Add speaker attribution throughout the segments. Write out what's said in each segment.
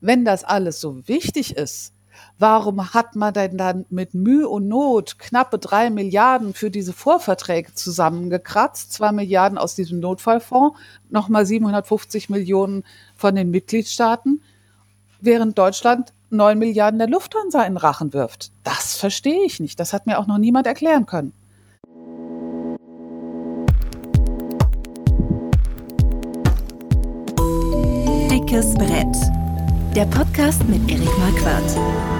Speaker 1: Wenn das alles so wichtig ist, warum hat man denn dann mit Mühe und Not knappe drei Milliarden für diese Vorverträge zusammengekratzt? Zwei Milliarden aus diesem Notfallfonds, nochmal 750 Millionen von den Mitgliedstaaten, während Deutschland neun Milliarden der Lufthansa in Rachen wirft. Das verstehe ich nicht. Das hat mir auch noch niemand erklären können.
Speaker 2: Dickes Brett der Podcast mit Erik Marquardt.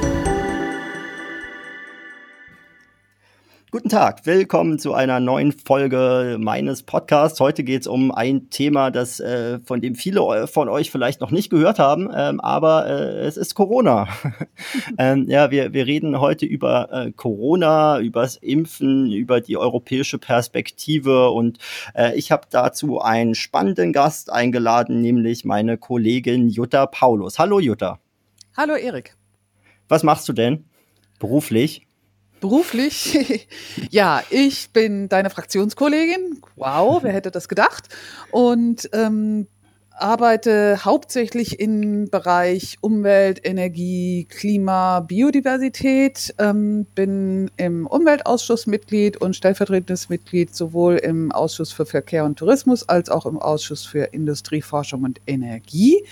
Speaker 3: Guten Tag, willkommen zu einer neuen Folge meines Podcasts. Heute geht es um ein Thema, das äh, von dem viele von euch vielleicht noch nicht gehört haben, ähm, aber äh, es ist Corona. ähm, ja, wir, wir reden heute über äh, Corona, übers Impfen, über die europäische Perspektive und äh, ich habe dazu einen spannenden Gast eingeladen, nämlich meine Kollegin Jutta Paulus. Hallo Jutta.
Speaker 1: Hallo Erik.
Speaker 3: Was machst du denn beruflich?
Speaker 1: Beruflich, ja, ich bin deine Fraktionskollegin. Wow, wer hätte das gedacht? Und ähm, arbeite hauptsächlich im Bereich Umwelt, Energie, Klima, Biodiversität, ähm, bin im Umweltausschuss Mitglied und stellvertretendes Mitglied sowohl im Ausschuss für Verkehr und Tourismus als auch im Ausschuss für Industrie, Forschung und Energie.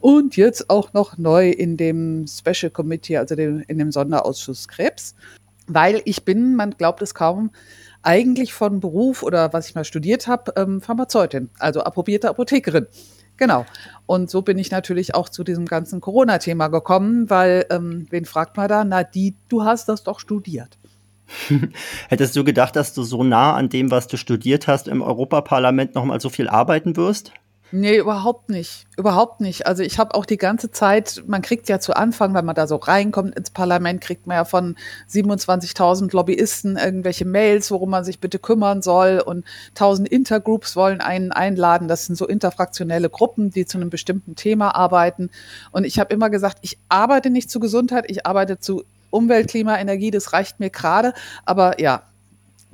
Speaker 1: Und jetzt auch noch neu in dem Special Committee, also dem, in dem Sonderausschuss Krebs weil ich bin, man glaubt es kaum, eigentlich von Beruf oder was ich mal studiert habe, ähm, Pharmazeutin, also approbierte Apothekerin. Genau. Und so bin ich natürlich auch zu diesem ganzen Corona-Thema gekommen, weil ähm, wen fragt man da? Na, die, du hast das doch studiert.
Speaker 3: Hättest du gedacht, dass du so nah an dem, was du studiert hast, im Europaparlament nochmal so viel arbeiten wirst?
Speaker 1: Nee, überhaupt nicht. Überhaupt nicht. Also ich habe auch die ganze Zeit, man kriegt ja zu Anfang, wenn man da so reinkommt ins Parlament, kriegt man ja von 27.000 Lobbyisten irgendwelche Mails, worum man sich bitte kümmern soll und 1000 Intergroups wollen einen einladen. Das sind so interfraktionelle Gruppen, die zu einem bestimmten Thema arbeiten. Und ich habe immer gesagt, ich arbeite nicht zu Gesundheit, ich arbeite zu Umwelt, Klima, Energie, das reicht mir gerade. Aber ja,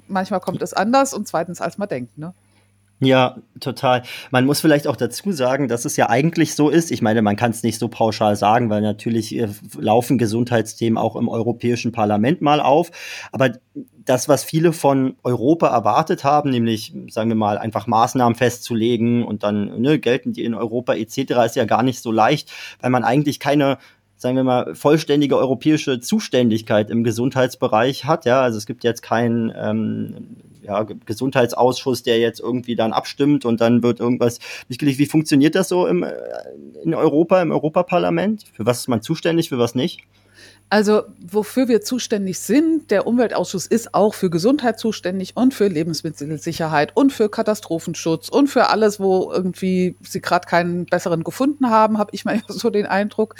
Speaker 1: manchmal kommt es anders und zweitens, als man denkt. Ne?
Speaker 3: Ja, total. Man muss vielleicht auch dazu sagen, dass es ja eigentlich so ist. Ich meine, man kann es nicht so pauschal sagen, weil natürlich äh, laufen Gesundheitsthemen auch im Europäischen Parlament mal auf. Aber das, was viele von Europa erwartet haben, nämlich, sagen wir mal, einfach Maßnahmen festzulegen und dann ne, gelten die in Europa etc., ist ja gar nicht so leicht, weil man eigentlich keine sagen wir mal, vollständige europäische Zuständigkeit im Gesundheitsbereich hat. Ja, also es gibt jetzt keinen ähm, ja, Gesundheitsausschuss, der jetzt irgendwie dann abstimmt und dann wird irgendwas nicht gelegt. Wie funktioniert das so im, äh, in Europa, im Europaparlament? Für was ist man zuständig, für was nicht?
Speaker 1: Also wofür wir zuständig sind, der Umweltausschuss ist auch für Gesundheit zuständig und für Lebensmittelsicherheit und für Katastrophenschutz und für alles, wo irgendwie sie gerade keinen besseren gefunden haben, habe ich mal so den Eindruck.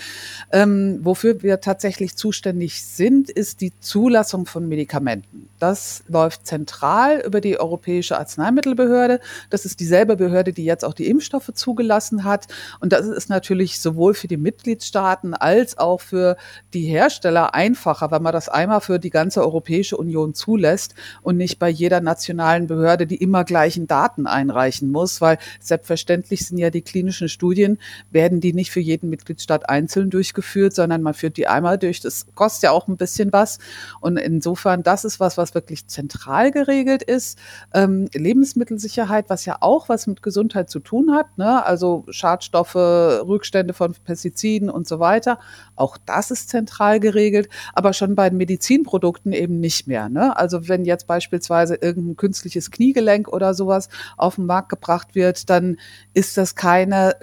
Speaker 1: Ähm, wofür wir tatsächlich zuständig sind, ist die Zulassung von Medikamenten. Das läuft zentral über die Europäische Arzneimittelbehörde. Das ist dieselbe Behörde, die jetzt auch die Impfstoffe zugelassen hat. Und das ist natürlich sowohl für die Mitgliedstaaten als auch für die Hersteller Hersteller einfacher, wenn man das einmal für die ganze Europäische Union zulässt und nicht bei jeder nationalen Behörde die immer gleichen Daten einreichen muss, weil selbstverständlich sind ja die klinischen Studien, werden die nicht für jeden Mitgliedstaat einzeln durchgeführt, sondern man führt die einmal durch. Das kostet ja auch ein bisschen was. Und insofern, das ist was, was wirklich zentral geregelt ist. Ähm, Lebensmittelsicherheit, was ja auch was mit Gesundheit zu tun hat, ne? also Schadstoffe, Rückstände von Pestiziden und so weiter. Auch das ist zentral geregelt geregelt, aber schon bei den Medizinprodukten eben nicht mehr. Ne? Also wenn jetzt beispielsweise irgendein künstliches Kniegelenk oder sowas auf den Markt gebracht wird, dann ist das keine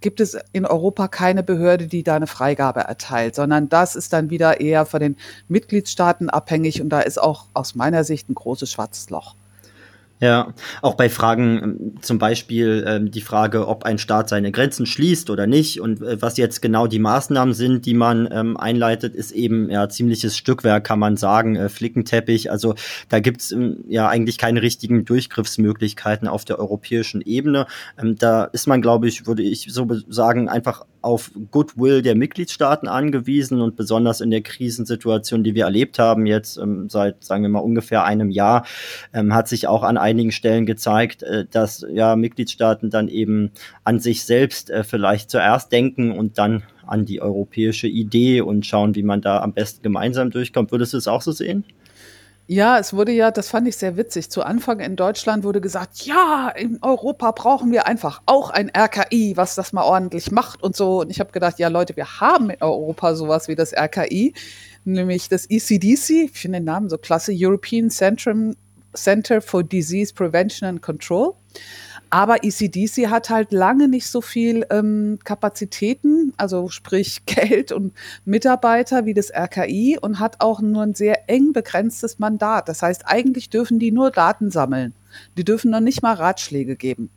Speaker 1: gibt es in Europa keine Behörde, die da eine Freigabe erteilt, sondern das ist dann wieder eher von den Mitgliedstaaten abhängig und da ist auch aus meiner Sicht ein großes schwarzes Loch.
Speaker 3: Ja, auch bei Fragen, ähm, zum Beispiel ähm, die Frage, ob ein Staat seine Grenzen schließt oder nicht und äh, was jetzt genau die Maßnahmen sind, die man ähm, einleitet, ist eben ja ziemliches Stückwerk, kann man sagen, äh, Flickenteppich. Also da gibt's ähm, ja eigentlich keine richtigen Durchgriffsmöglichkeiten auf der europäischen Ebene. Ähm, da ist man, glaube ich, würde ich so sagen, einfach auf Goodwill der Mitgliedstaaten angewiesen und besonders in der Krisensituation, die wir erlebt haben, jetzt ähm, seit, sagen wir mal, ungefähr einem Jahr, ähm, hat sich auch an einigen Stellen gezeigt, äh, dass ja Mitgliedstaaten dann eben an sich selbst äh, vielleicht zuerst denken und dann an die europäische Idee und schauen, wie man da am besten gemeinsam durchkommt. Würdest du es auch so sehen?
Speaker 1: Ja, es wurde ja, das fand ich sehr witzig. Zu Anfang in Deutschland wurde gesagt, ja, in Europa brauchen wir einfach auch ein RKI, was das mal ordentlich macht und so. Und ich habe gedacht, ja Leute, wir haben in Europa sowas wie das RKI, nämlich das ECDC, ich finde den Namen so klasse, European Centrum, Center for Disease Prevention and Control. Aber ECDC hat halt lange nicht so viel ähm, Kapazitäten, also sprich Geld und Mitarbeiter wie das RKI und hat auch nur ein sehr eng begrenztes Mandat. Das heißt, eigentlich dürfen die nur Daten sammeln. Die dürfen noch nicht mal Ratschläge geben.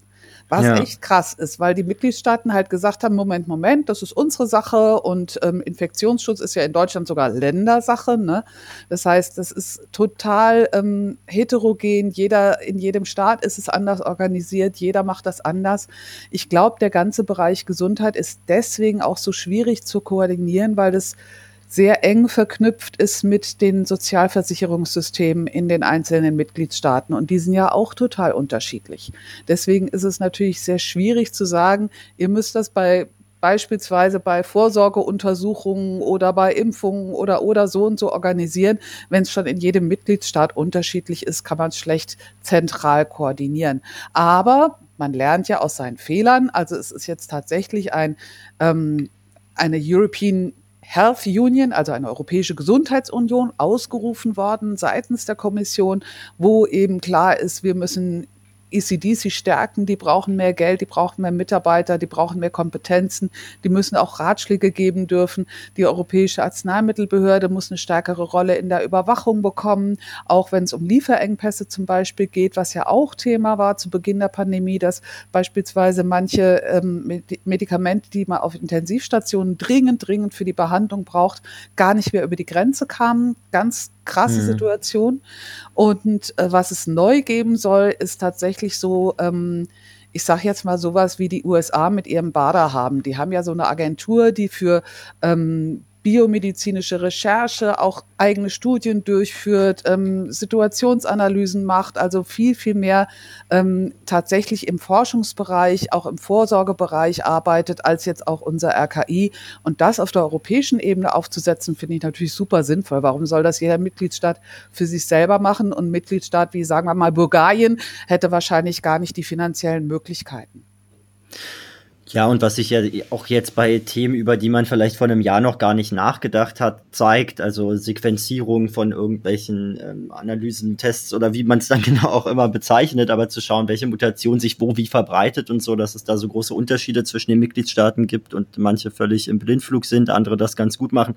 Speaker 1: Was ja. echt krass ist, weil die Mitgliedstaaten halt gesagt haben, Moment, Moment, das ist unsere Sache und ähm, Infektionsschutz ist ja in Deutschland sogar Ländersache. Ne? Das heißt, das ist total ähm, heterogen. Jeder, in jedem Staat ist es anders organisiert, jeder macht das anders. Ich glaube, der ganze Bereich Gesundheit ist deswegen auch so schwierig zu koordinieren, weil das sehr eng verknüpft ist mit den Sozialversicherungssystemen in den einzelnen Mitgliedstaaten. Und die sind ja auch total unterschiedlich. Deswegen ist es natürlich sehr schwierig zu sagen, ihr müsst das bei beispielsweise bei Vorsorgeuntersuchungen oder bei Impfungen oder oder so und so organisieren. Wenn es schon in jedem Mitgliedstaat unterschiedlich ist, kann man es schlecht zentral koordinieren. Aber man lernt ja aus seinen Fehlern. Also es ist jetzt tatsächlich ein ähm, eine European Health Union, also eine europäische Gesundheitsunion, ausgerufen worden seitens der Kommission, wo eben klar ist, wir müssen ECDC stärken, die brauchen mehr Geld, die brauchen mehr Mitarbeiter, die brauchen mehr Kompetenzen, die müssen auch Ratschläge geben dürfen. Die Europäische Arzneimittelbehörde muss eine stärkere Rolle in der Überwachung bekommen, auch wenn es um Lieferengpässe zum Beispiel geht, was ja auch Thema war zu Beginn der Pandemie, dass beispielsweise manche ähm, Medikamente, die man auf Intensivstationen dringend, dringend für die Behandlung braucht, gar nicht mehr über die Grenze kamen. Ganz krasse mhm. Situation. Und äh, was es neu geben soll, ist tatsächlich so, ähm, ich sage jetzt mal sowas wie die USA mit ihrem BADA haben. Die haben ja so eine Agentur, die für ähm, biomedizinische Recherche, auch eigene Studien durchführt, ähm, Situationsanalysen macht, also viel, viel mehr ähm, tatsächlich im Forschungsbereich, auch im Vorsorgebereich arbeitet, als jetzt auch unser RKI. Und das auf der europäischen Ebene aufzusetzen, finde ich natürlich super sinnvoll. Warum soll das jeder Mitgliedstaat für sich selber machen? Und Mitgliedstaat wie, sagen wir mal, Bulgarien hätte wahrscheinlich gar nicht die finanziellen Möglichkeiten.
Speaker 3: Ja, und was sich ja auch jetzt bei Themen, über die man vielleicht vor einem Jahr noch gar nicht nachgedacht hat, zeigt, also Sequenzierung von irgendwelchen ähm, Analysen, Tests oder wie man es dann genau auch immer bezeichnet, aber zu schauen, welche Mutation sich wo wie verbreitet und so, dass es da so große Unterschiede zwischen den Mitgliedstaaten gibt und manche völlig im Blindflug sind, andere das ganz gut machen,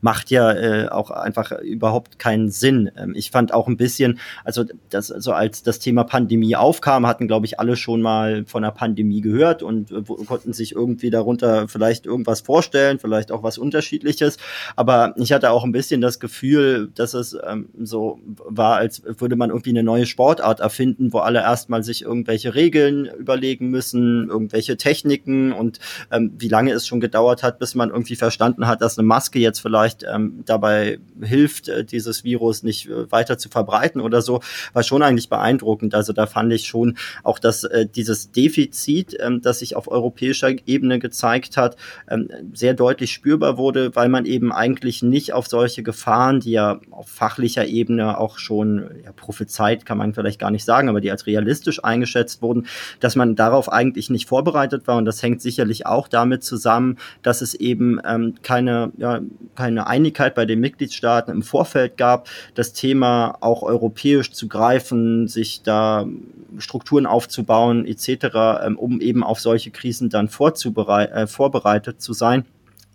Speaker 3: macht ja äh, auch einfach überhaupt keinen Sinn. Ähm, ich fand auch ein bisschen, also das, also als das Thema Pandemie aufkam, hatten, glaube ich, alle schon mal von der Pandemie gehört und äh, konnten sich irgendwie darunter vielleicht irgendwas vorstellen, vielleicht auch was Unterschiedliches. Aber ich hatte auch ein bisschen das Gefühl, dass es ähm, so war, als würde man irgendwie eine neue Sportart erfinden, wo alle erstmal sich irgendwelche Regeln überlegen müssen, irgendwelche Techniken und ähm, wie lange es schon gedauert hat, bis man irgendwie verstanden hat, dass eine Maske jetzt vielleicht ähm, dabei hilft, äh, dieses Virus nicht äh, weiter zu verbreiten oder so, war schon eigentlich beeindruckend. Also da fand ich schon auch, dass äh, dieses Defizit, ähm, das sich auf europäischer europäischer Ebene gezeigt hat, ähm, sehr deutlich spürbar wurde, weil man eben eigentlich nicht auf solche Gefahren, die ja auf fachlicher Ebene auch schon ja, prophezeit, kann man vielleicht gar nicht sagen, aber die als realistisch eingeschätzt wurden, dass man darauf eigentlich nicht vorbereitet war. Und das hängt sicherlich auch damit zusammen, dass es eben ähm, keine, ja, keine Einigkeit bei den Mitgliedstaaten im Vorfeld gab, das Thema auch europäisch zu greifen, sich da Strukturen aufzubauen etc., ähm, um eben auf solche Krisen dann äh, vorbereitet zu sein.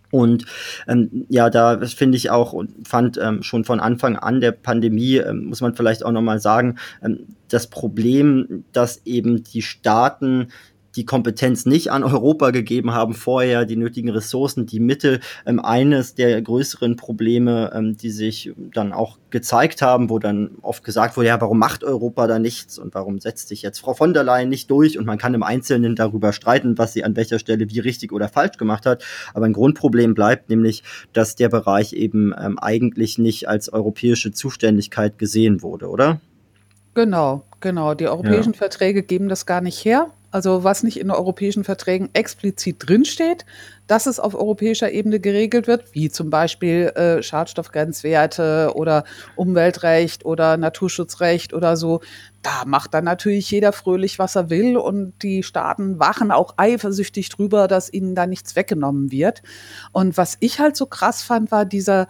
Speaker 3: Und ähm, ja, da finde ich auch und fand ähm, schon von Anfang an der Pandemie, ähm, muss man vielleicht auch nochmal sagen, ähm, das Problem, dass eben die Staaten die Kompetenz nicht an Europa gegeben haben, vorher die nötigen Ressourcen, die Mittel. Ähm, eines der größeren Probleme, ähm, die sich dann auch gezeigt haben, wo dann oft gesagt wurde, ja, warum macht Europa da nichts und warum setzt sich jetzt Frau von der Leyen nicht durch? Und man kann im Einzelnen darüber streiten, was sie an welcher Stelle wie richtig oder falsch gemacht hat. Aber ein Grundproblem bleibt nämlich, dass der Bereich eben ähm, eigentlich nicht als europäische Zuständigkeit gesehen wurde, oder?
Speaker 1: Genau, genau. Die europäischen
Speaker 3: Ja.
Speaker 1: Verträge geben das gar nicht her. Also was nicht in europäischen Verträgen explizit drinsteht, dass es auf europäischer Ebene geregelt wird, wie zum Beispiel äh, Schadstoffgrenzwerte oder Umweltrecht oder Naturschutzrecht oder so. Da macht dann natürlich jeder fröhlich, was er will und die Staaten wachen auch eifersüchtig drüber, dass ihnen da nichts weggenommen wird. Und was ich halt so krass fand, war dieser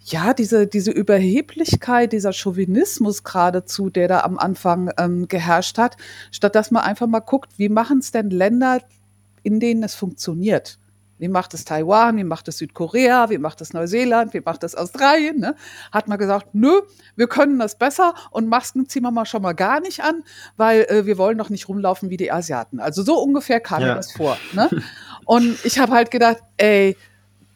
Speaker 1: ja, diese, diese Überheblichkeit, dieser Chauvinismus geradezu, der da am Anfang ähm, geherrscht hat, statt dass man einfach mal guckt, wie machen es denn Länder, in denen es funktioniert? Wie macht es Taiwan? Wie macht es Südkorea? Wie macht es Neuseeland? Wie macht es Australien? Ne? Hat man gesagt, nö, wir können das besser und Masken ziehen wir mal schon mal gar nicht an, weil äh, wir wollen doch nicht rumlaufen wie die Asiaten. Also so ungefähr kam
Speaker 3: Ja.
Speaker 1: mir das vor. Ne? Und ich habe halt gedacht, ey,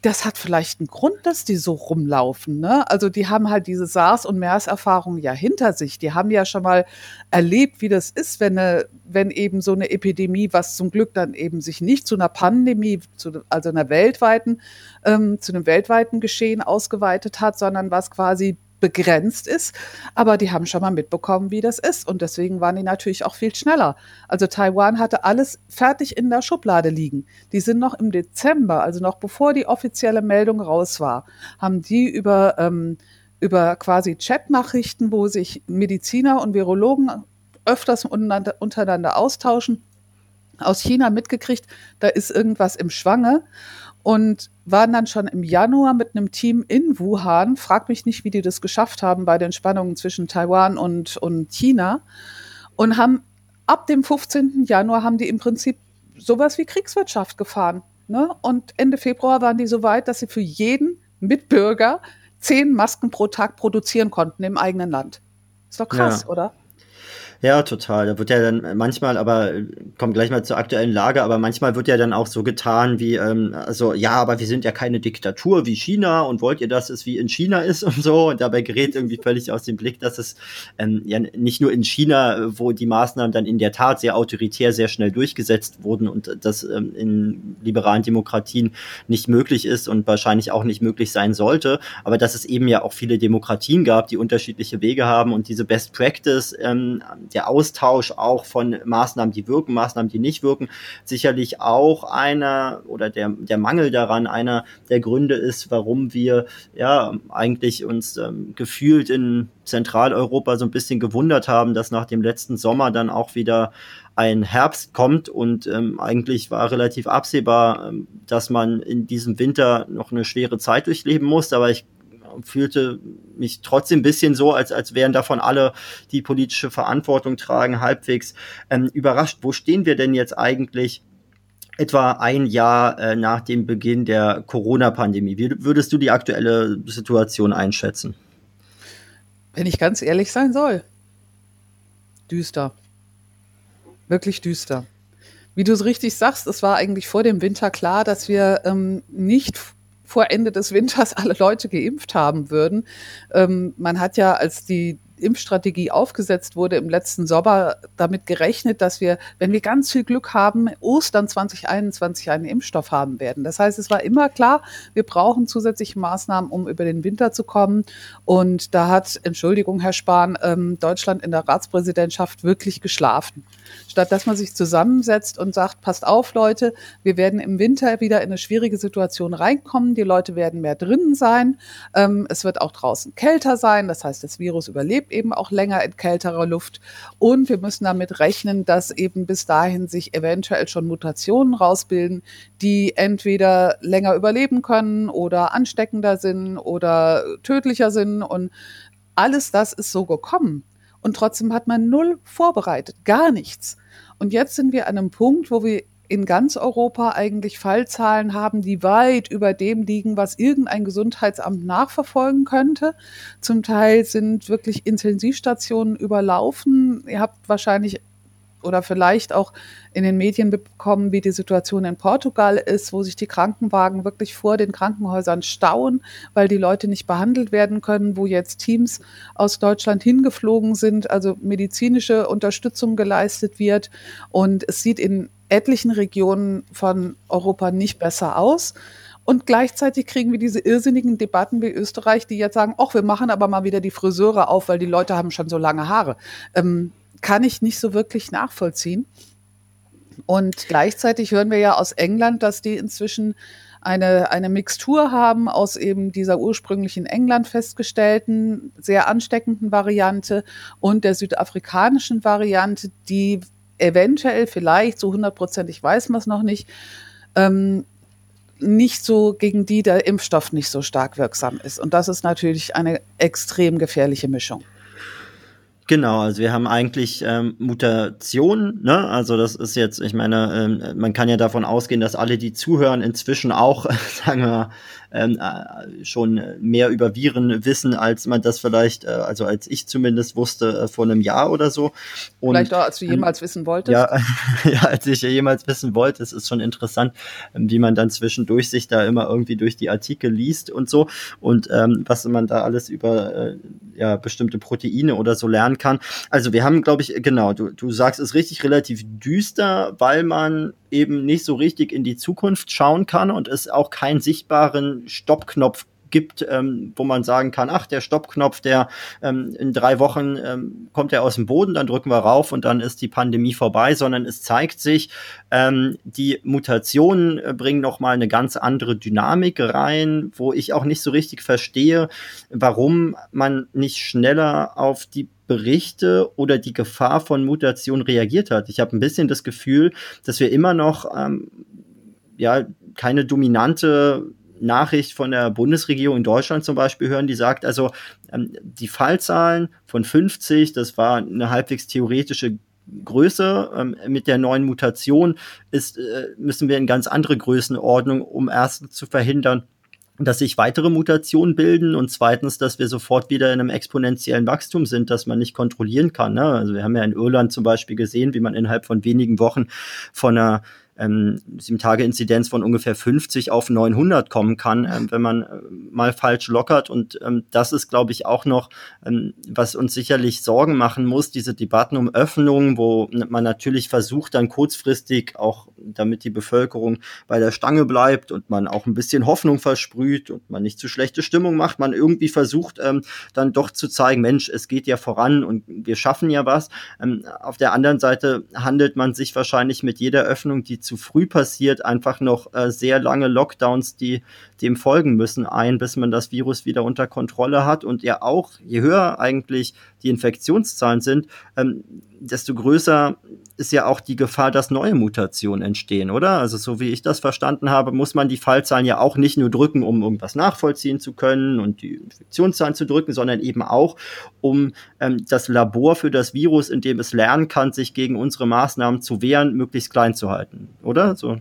Speaker 1: das hat vielleicht einen Grund, dass die so rumlaufen. Ne? Also die haben halt diese SARS- und MERS-Erfahrung ja hinter sich. Die haben ja schon mal erlebt, wie das ist, wenn, eine, wenn eben so eine Epidemie, was zum Glück dann eben sich nicht zu einer Pandemie, zu, also einer weltweiten, ähm, zu einem weltweiten Geschehen ausgeweitet hat, sondern was quasi begrenzt ist. Aber die haben schon mal mitbekommen, wie das ist. Und deswegen waren die natürlich auch viel schneller. Also Taiwan hatte alles fertig in der Schublade liegen. Die sind noch im Dezember, also noch bevor die offizielle Meldung raus war, haben die über, ähm, über quasi Chatnachrichten, wo sich Mediziner und Virologen öfters untereinander, austauschen, aus China mitgekriegt, da ist irgendwas im Schwange und waren dann schon im Januar mit einem Team in Wuhan. Frag mich nicht, wie die das geschafft haben bei den Spannungen zwischen Taiwan und, und China. Und haben ab dem 15. Januar haben die im Prinzip sowas wie Kriegswirtschaft gefahren. Ne? Und Ende Februar waren die so weit, dass sie für jeden Mitbürger zehn Masken pro Tag produzieren konnten im eigenen Land. Ist doch krass,
Speaker 3: Ja.
Speaker 1: oder?
Speaker 3: Ja, total. Da wird ja dann manchmal, aber äh, kommt gleich mal zur aktuellen Lage, aber manchmal wird ja dann auch so getan wie, ähm, also ja, aber wir sind ja keine Diktatur wie China und wollt ihr, dass es wie in China ist und so? Und dabei gerät irgendwie völlig aus dem Blick, dass es ähm, ja nicht nur in China, äh, wo die Maßnahmen dann in der Tat sehr autoritär, sehr schnell durchgesetzt wurden und das ähm, in liberalen Demokratien nicht möglich ist und wahrscheinlich auch nicht möglich sein sollte, aber dass es eben ja auch viele Demokratien gab, die unterschiedliche Wege haben und diese Best Practice, ähm, der Austausch auch von Maßnahmen, die wirken, Maßnahmen, die nicht wirken, sicherlich auch einer oder der, der Mangel daran einer der Gründe ist, warum wir ja eigentlich uns ähm, gefühlt in Zentraleuropa so ein bisschen gewundert haben, dass nach dem letzten Sommer dann auch wieder ein Herbst kommt und ähm, eigentlich war relativ absehbar, ähm, dass man in diesem Winter noch eine schwere Zeit durchleben muss, aber ich fühlte mich trotzdem ein bisschen so, als, als wären davon alle, die politische Verantwortung tragen, halbwegs ähm, überrascht. Wo stehen wir denn jetzt eigentlich etwa ein Jahr äh, nach dem Beginn der Corona-Pandemie? Wie würdest du die aktuelle Situation einschätzen?
Speaker 1: Wenn ich ganz ehrlich sein soll. Düster. Wirklich düster. Wie du es richtig sagst, es war eigentlich vor dem Winter klar, dass wir ähm, nicht vor Ende des Winters alle Leute geimpft haben würden. Ähm, man hat ja, als die Impfstrategie aufgesetzt wurde im letzten Sommer, damit gerechnet, dass wir, wenn wir ganz viel Glück haben, Ostern 2021 einen Impfstoff haben werden. Das heißt, es war immer klar, wir brauchen zusätzliche Maßnahmen, um über den Winter zu kommen. Und da hat, Entschuldigung, Herr Spahn, ähm, Deutschland in der Ratspräsidentschaft wirklich geschlafen. Statt dass man sich zusammensetzt und sagt, passt auf, Leute, wir werden im Winter wieder in eine schwierige Situation reinkommen. Die Leute werden mehr drinnen sein. Ähm, es wird auch draußen kälter sein. Das heißt, das Virus überlebt eben auch länger in kälterer Luft. Und wir müssen damit rechnen, dass eben bis dahin sich eventuell schon Mutationen rausbilden, die entweder länger überleben können oder ansteckender sind oder tödlicher sind. Und alles das ist so gekommen. Und trotzdem hat man null vorbereitet, gar nichts. Und jetzt sind wir an einem Punkt, wo wir in ganz Europa eigentlich Fallzahlen haben, die weit über dem liegen, was irgendein Gesundheitsamt nachverfolgen könnte. Zum Teil sind wirklich Intensivstationen überlaufen. Ihr habt wahrscheinlich oder vielleicht auch in den Medien bekommen, wie die Situation in Portugal ist, wo sich die Krankenwagen wirklich vor den Krankenhäusern stauen, weil die Leute nicht behandelt werden können, wo jetzt Teams aus Deutschland hingeflogen sind, also medizinische Unterstützung geleistet wird. Und es sieht in etlichen Regionen von Europa nicht besser aus. Und gleichzeitig kriegen wir diese irrsinnigen Debatten wie Österreich, die jetzt sagen, ach, wir machen aber mal wieder die Friseure auf, weil die Leute haben schon so lange Haare. Ähm, kann ich nicht so wirklich nachvollziehen. Und gleichzeitig hören wir ja aus England, dass die inzwischen eine, eine Mixtur haben aus eben dieser ursprünglichen England festgestellten, sehr ansteckenden Variante und der südafrikanischen Variante, die eventuell vielleicht, so hundertprozentig weiß man es noch nicht, ähm, nicht so, gegen die der Impfstoff nicht so stark wirksam ist. Und das ist natürlich eine extrem gefährliche Mischung.
Speaker 3: Genau, also wir haben eigentlich ähm, Mutationen, ne? Also das ist jetzt, ich meine, ähm, man kann ja davon ausgehen, dass alle, die zuhören, inzwischen auch, sagen wir, ähm, äh, schon mehr über Viren wissen, als man das vielleicht, äh, also als ich zumindest wusste äh, vor einem Jahr oder so.
Speaker 1: Und, vielleicht auch, als du ähm, jemals ähm, wissen wolltest.
Speaker 3: Ja, ja, als ich jemals wissen wollte. Es ist schon interessant, ähm, wie man dann zwischendurch sich da immer irgendwie durch die Artikel liest und so und ähm, was man da alles über äh, ja, bestimmte Proteine oder so lernen kann. Also wir haben, glaube ich, genau, du, du sagst es richtig relativ düster, weil man eben nicht so richtig in die Zukunft schauen kann und es auch keinen sichtbaren Stoppknopf gibt, ähm, wo man sagen kann, ach, der Stoppknopf, der ähm, in drei Wochen ähm, kommt er aus dem Boden, dann drücken wir rauf und dann ist die Pandemie vorbei, sondern es zeigt sich, ähm, die Mutationen äh, bringen nochmal eine ganz andere Dynamik rein, wo ich auch nicht so richtig verstehe, warum man nicht schneller auf die Berichte oder die Gefahr von Mutation reagiert hat. Ich habe ein bisschen das Gefühl, dass wir immer noch ähm, ja keine dominante Nachricht von der Bundesregierung in Deutschland zum Beispiel hören, die sagt, also ähm, die Fallzahlen von 50, das war eine halbwegs theoretische Größe. Ähm, mit der neuen Mutation ist, äh, müssen wir in ganz andere Größenordnung, um erstens zu verhindern, dass sich weitere Mutationen bilden und zweitens, dass wir sofort wieder in einem exponentiellen Wachstum sind, das man nicht kontrollieren kann. Ne? Also wir haben ja in Irland zum Beispiel gesehen, wie man innerhalb von wenigen Wochen von einer ähm, Sieben-Tage-Inzidenz von ungefähr 50 auf 900 kommen kann, ähm, wenn man äh, mal falsch lockert. Und ähm, das ist, glaube ich, auch noch, ähm, was uns sicherlich Sorgen machen muss, diese Debatten um Öffnungen, wo man natürlich versucht, dann kurzfristig auch, damit die Bevölkerung bei der Stange bleibt und man auch ein bisschen Hoffnung versprüht und man nicht zu schlechte Stimmung macht, man irgendwie versucht, ähm, dann doch zu zeigen, Mensch, es geht ja voran und wir schaffen ja was. Ähm, auf der anderen Seite handelt man sich wahrscheinlich mit jeder Öffnung, die zu früh passiert, einfach noch äh, sehr lange Lockdowns, die dem folgen müssen, ein, bis man das Virus wieder unter Kontrolle hat. Und ja auch, je höher eigentlich die Infektionszahlen sind, ähm, desto größer ist ja auch die Gefahr, dass neue Mutationen entstehen, oder? Also so wie ich das verstanden habe, muss man die Fallzahlen ja auch nicht nur drücken, um irgendwas nachvollziehen zu können und die Infektionszahlen zu drücken, sondern eben auch, um ähm, das Labor für das Virus, in dem es lernen kann, sich gegen unsere Maßnahmen zu wehren, möglichst klein zu halten, oder? So.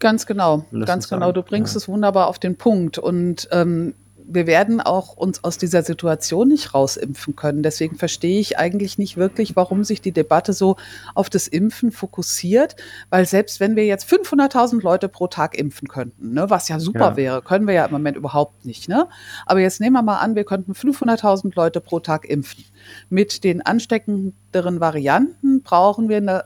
Speaker 1: Ganz genau, ganz genau. Du bringst ja. es wunderbar auf den Punkt. Und ähm, wir werden auch uns aus dieser Situation nicht rausimpfen können. Deswegen verstehe ich eigentlich nicht wirklich, warum sich die Debatte so auf das Impfen fokussiert, weil selbst wenn wir jetzt 500.000 Leute pro Tag impfen könnten, ne, was ja super ja. wäre, können wir ja im Moment überhaupt nicht. Ne? Aber jetzt nehmen wir mal an, wir könnten 500.000 Leute pro Tag impfen. Mit den ansteckenderen Varianten brauchen wir eine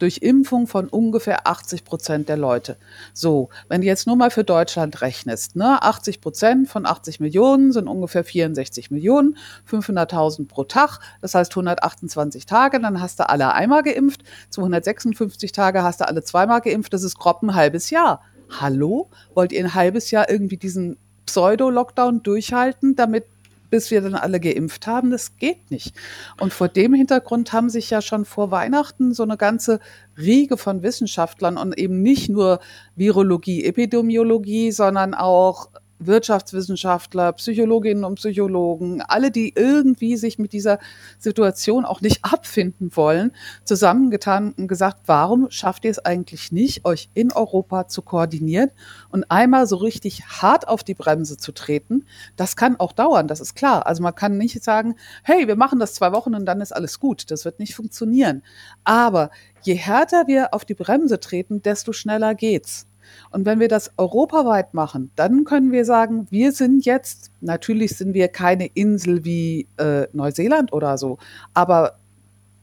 Speaker 1: durch Impfung von ungefähr 80 Prozent der Leute. So, wenn du jetzt nur mal für Deutschland rechnest, ne, 80 Prozent von 80 Millionen sind ungefähr 64 Millionen, 500.000 pro Tag, das heißt 128 Tage, dann hast du alle einmal geimpft, 256 Tage hast du alle zweimal geimpft, das ist grob ein halbes Jahr. Hallo? Wollt ihr ein halbes Jahr irgendwie diesen Pseudo-Lockdown durchhalten, damit bis wir dann alle geimpft haben. Das geht nicht. Und vor dem Hintergrund haben sich ja schon vor Weihnachten so eine ganze Riege von Wissenschaftlern und eben nicht nur Virologie, Epidemiologie, sondern auch Wirtschaftswissenschaftler, Psychologinnen und Psychologen, alle, die irgendwie sich mit dieser Situation auch nicht abfinden wollen, zusammengetan und gesagt, warum schafft ihr es eigentlich nicht, euch in Europa zu koordinieren und einmal so richtig hart auf die Bremse zu treten? Das kann auch dauern, das ist klar. Also man kann nicht sagen, hey, wir machen das zwei Wochen und dann ist alles gut. Das wird nicht funktionieren. Aber je härter wir auf die Bremse treten, desto schneller geht's. Und wenn wir das europaweit machen, dann können wir sagen, wir sind jetzt, natürlich sind wir keine Insel wie äh, Neuseeland oder so, aber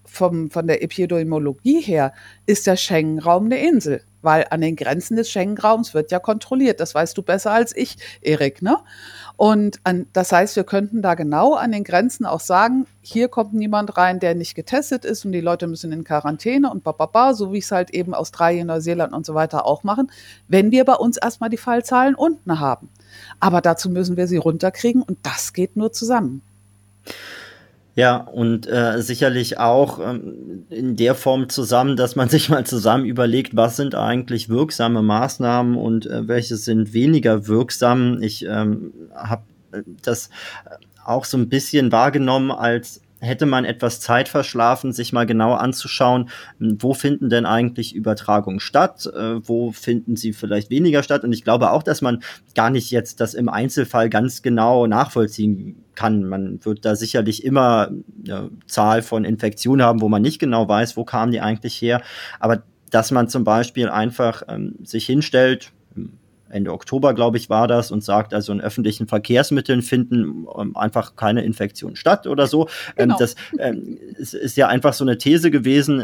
Speaker 1: vom, von der Epidemiologie her ist der Schengen-Raum eine Insel. Weil an den Grenzen des Schengen-Raums wird ja kontrolliert. Das weißt du besser als ich, Erik, ne? Und an, das heißt, wir könnten da genau an den Grenzen auch sagen, hier kommt niemand rein, der nicht getestet ist und die Leute müssen in Quarantäne und bababa, so wie es halt eben Australien, Neuseeland und so weiter auch machen, wenn wir bei uns erstmal die Fallzahlen unten haben. Aber dazu müssen wir sie runterkriegen und das geht nur zusammen.
Speaker 3: Ja, und äh, sicherlich auch ähm, in der Form zusammen, dass man sich mal zusammen überlegt, was sind eigentlich wirksame Maßnahmen und äh, welche sind weniger wirksam. Ich ähm, habe äh, das auch so ein bisschen wahrgenommen als hätte man etwas Zeit verschlafen, sich mal genau anzuschauen, wo finden denn eigentlich Übertragungen statt, äh, wo finden sie vielleicht weniger statt. Und ich glaube auch, dass man gar nicht jetzt das im Einzelfall ganz genau nachvollziehen kann. Man wird da sicherlich immer eine Zahl von Infektionen haben, wo man nicht genau weiß, wo kamen die eigentlich her. Aber dass man zum Beispiel einfach ähm, sich hinstellt, Ende Oktober, glaube ich, war das, und sagt, also in öffentlichen Verkehrsmitteln finden ähm, einfach keine Infektionen statt oder so. Ähm, genau. Das ähm, ist, ja einfach so eine These gewesen,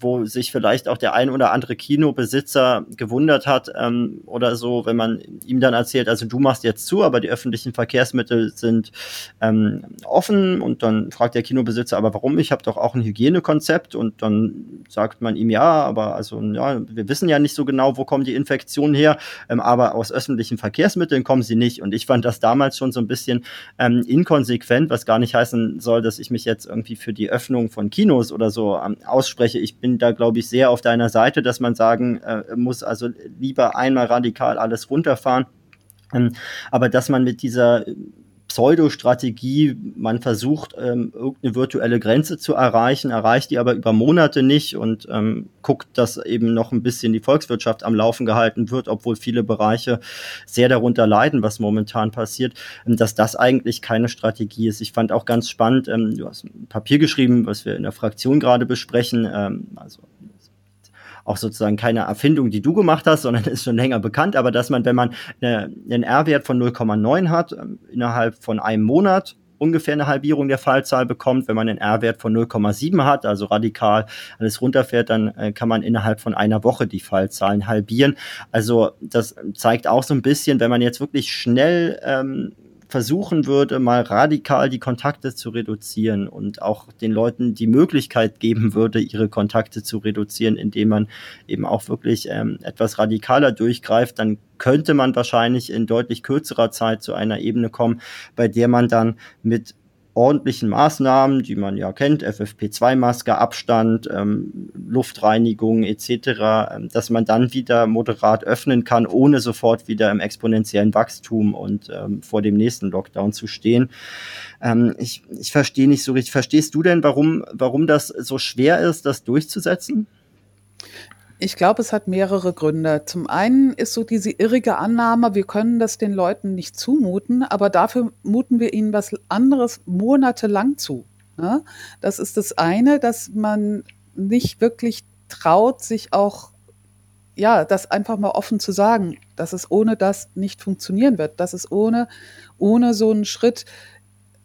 Speaker 3: wo sich vielleicht auch der ein oder andere Kinobesitzer gewundert hat ähm, oder so, wenn man ihm dann erzählt, also du machst jetzt zu, aber die öffentlichen Verkehrsmittel sind ähm, offen und dann fragt der Kinobesitzer, aber warum? Ich habe doch auch ein Hygienekonzept und dann sagt man ihm ja, aber also ja, wir wissen ja nicht so genau, wo kommen die Infektionen her, ähm, aber aus öffentlichen Verkehrsmitteln kommen sie nicht und ich fand das damals schon so ein bisschen ähm, inkonsequent, was gar nicht heißen soll, dass ich mich jetzt irgendwie für die Öffnung von Kinos oder so ähm, ausspreche. Ich bin da, glaube ich, sehr auf deiner Seite, dass man sagen äh, muss, also lieber einmal radikal alles runterfahren. Ähm, aber dass man mit dieser Pseudo-Strategie, man versucht, ähm, irgendeine virtuelle Grenze zu erreichen, erreicht die aber über Monate nicht und ähm, guckt, dass eben noch ein bisschen die Volkswirtschaft am Laufen gehalten wird, obwohl viele Bereiche sehr darunter leiden, was momentan passiert, ähm, dass das eigentlich keine Strategie ist. Ich fand auch ganz spannend, ähm, du hast ein Papier geschrieben, was wir in der Fraktion gerade besprechen, ähm, also auch sozusagen keine Erfindung, die du gemacht hast, sondern ist schon länger bekannt, aber dass man, wenn man eine, einen R-Wert von 0,9 hat, ähm, innerhalb von einem Monat ungefähr eine Halbierung der Fallzahl bekommt. Wenn man einen R-Wert von 0,7 hat, also radikal alles runterfährt, dann äh, kann man innerhalb von einer Woche die Fallzahlen halbieren. Also das zeigt auch so ein bisschen, wenn man jetzt wirklich schnell ähm, versuchen würde, mal radikal die Kontakte zu reduzieren und auch den Leuten die Möglichkeit geben würde, ihre Kontakte zu reduzieren, indem man eben auch wirklich ähm, etwas radikaler durchgreift, dann könnte man wahrscheinlich in deutlich kürzerer Zeit zu einer Ebene kommen, bei der man dann mit ordentlichen Maßnahmen, die man ja kennt, FFP2-Maske, Abstand, ähm, Luftreinigung etc., ähm, dass man dann wieder moderat öffnen kann, ohne sofort wieder im exponentiellen Wachstum und ähm, vor dem nächsten Lockdown zu stehen. Ähm, ich ich verstehe nicht so richtig. Verstehst du denn, warum, warum das so schwer ist, das durchzusetzen?
Speaker 1: Ich glaube, es hat mehrere Gründe. Zum einen ist so diese irrige Annahme, wir können das den Leuten nicht zumuten, aber dafür muten wir ihnen was anderes monatelang zu. Ne? Das ist das eine, dass man nicht wirklich traut, sich auch, ja, das einfach mal offen zu sagen, dass es ohne das nicht funktionieren wird, dass es ohne, ohne so einen Schritt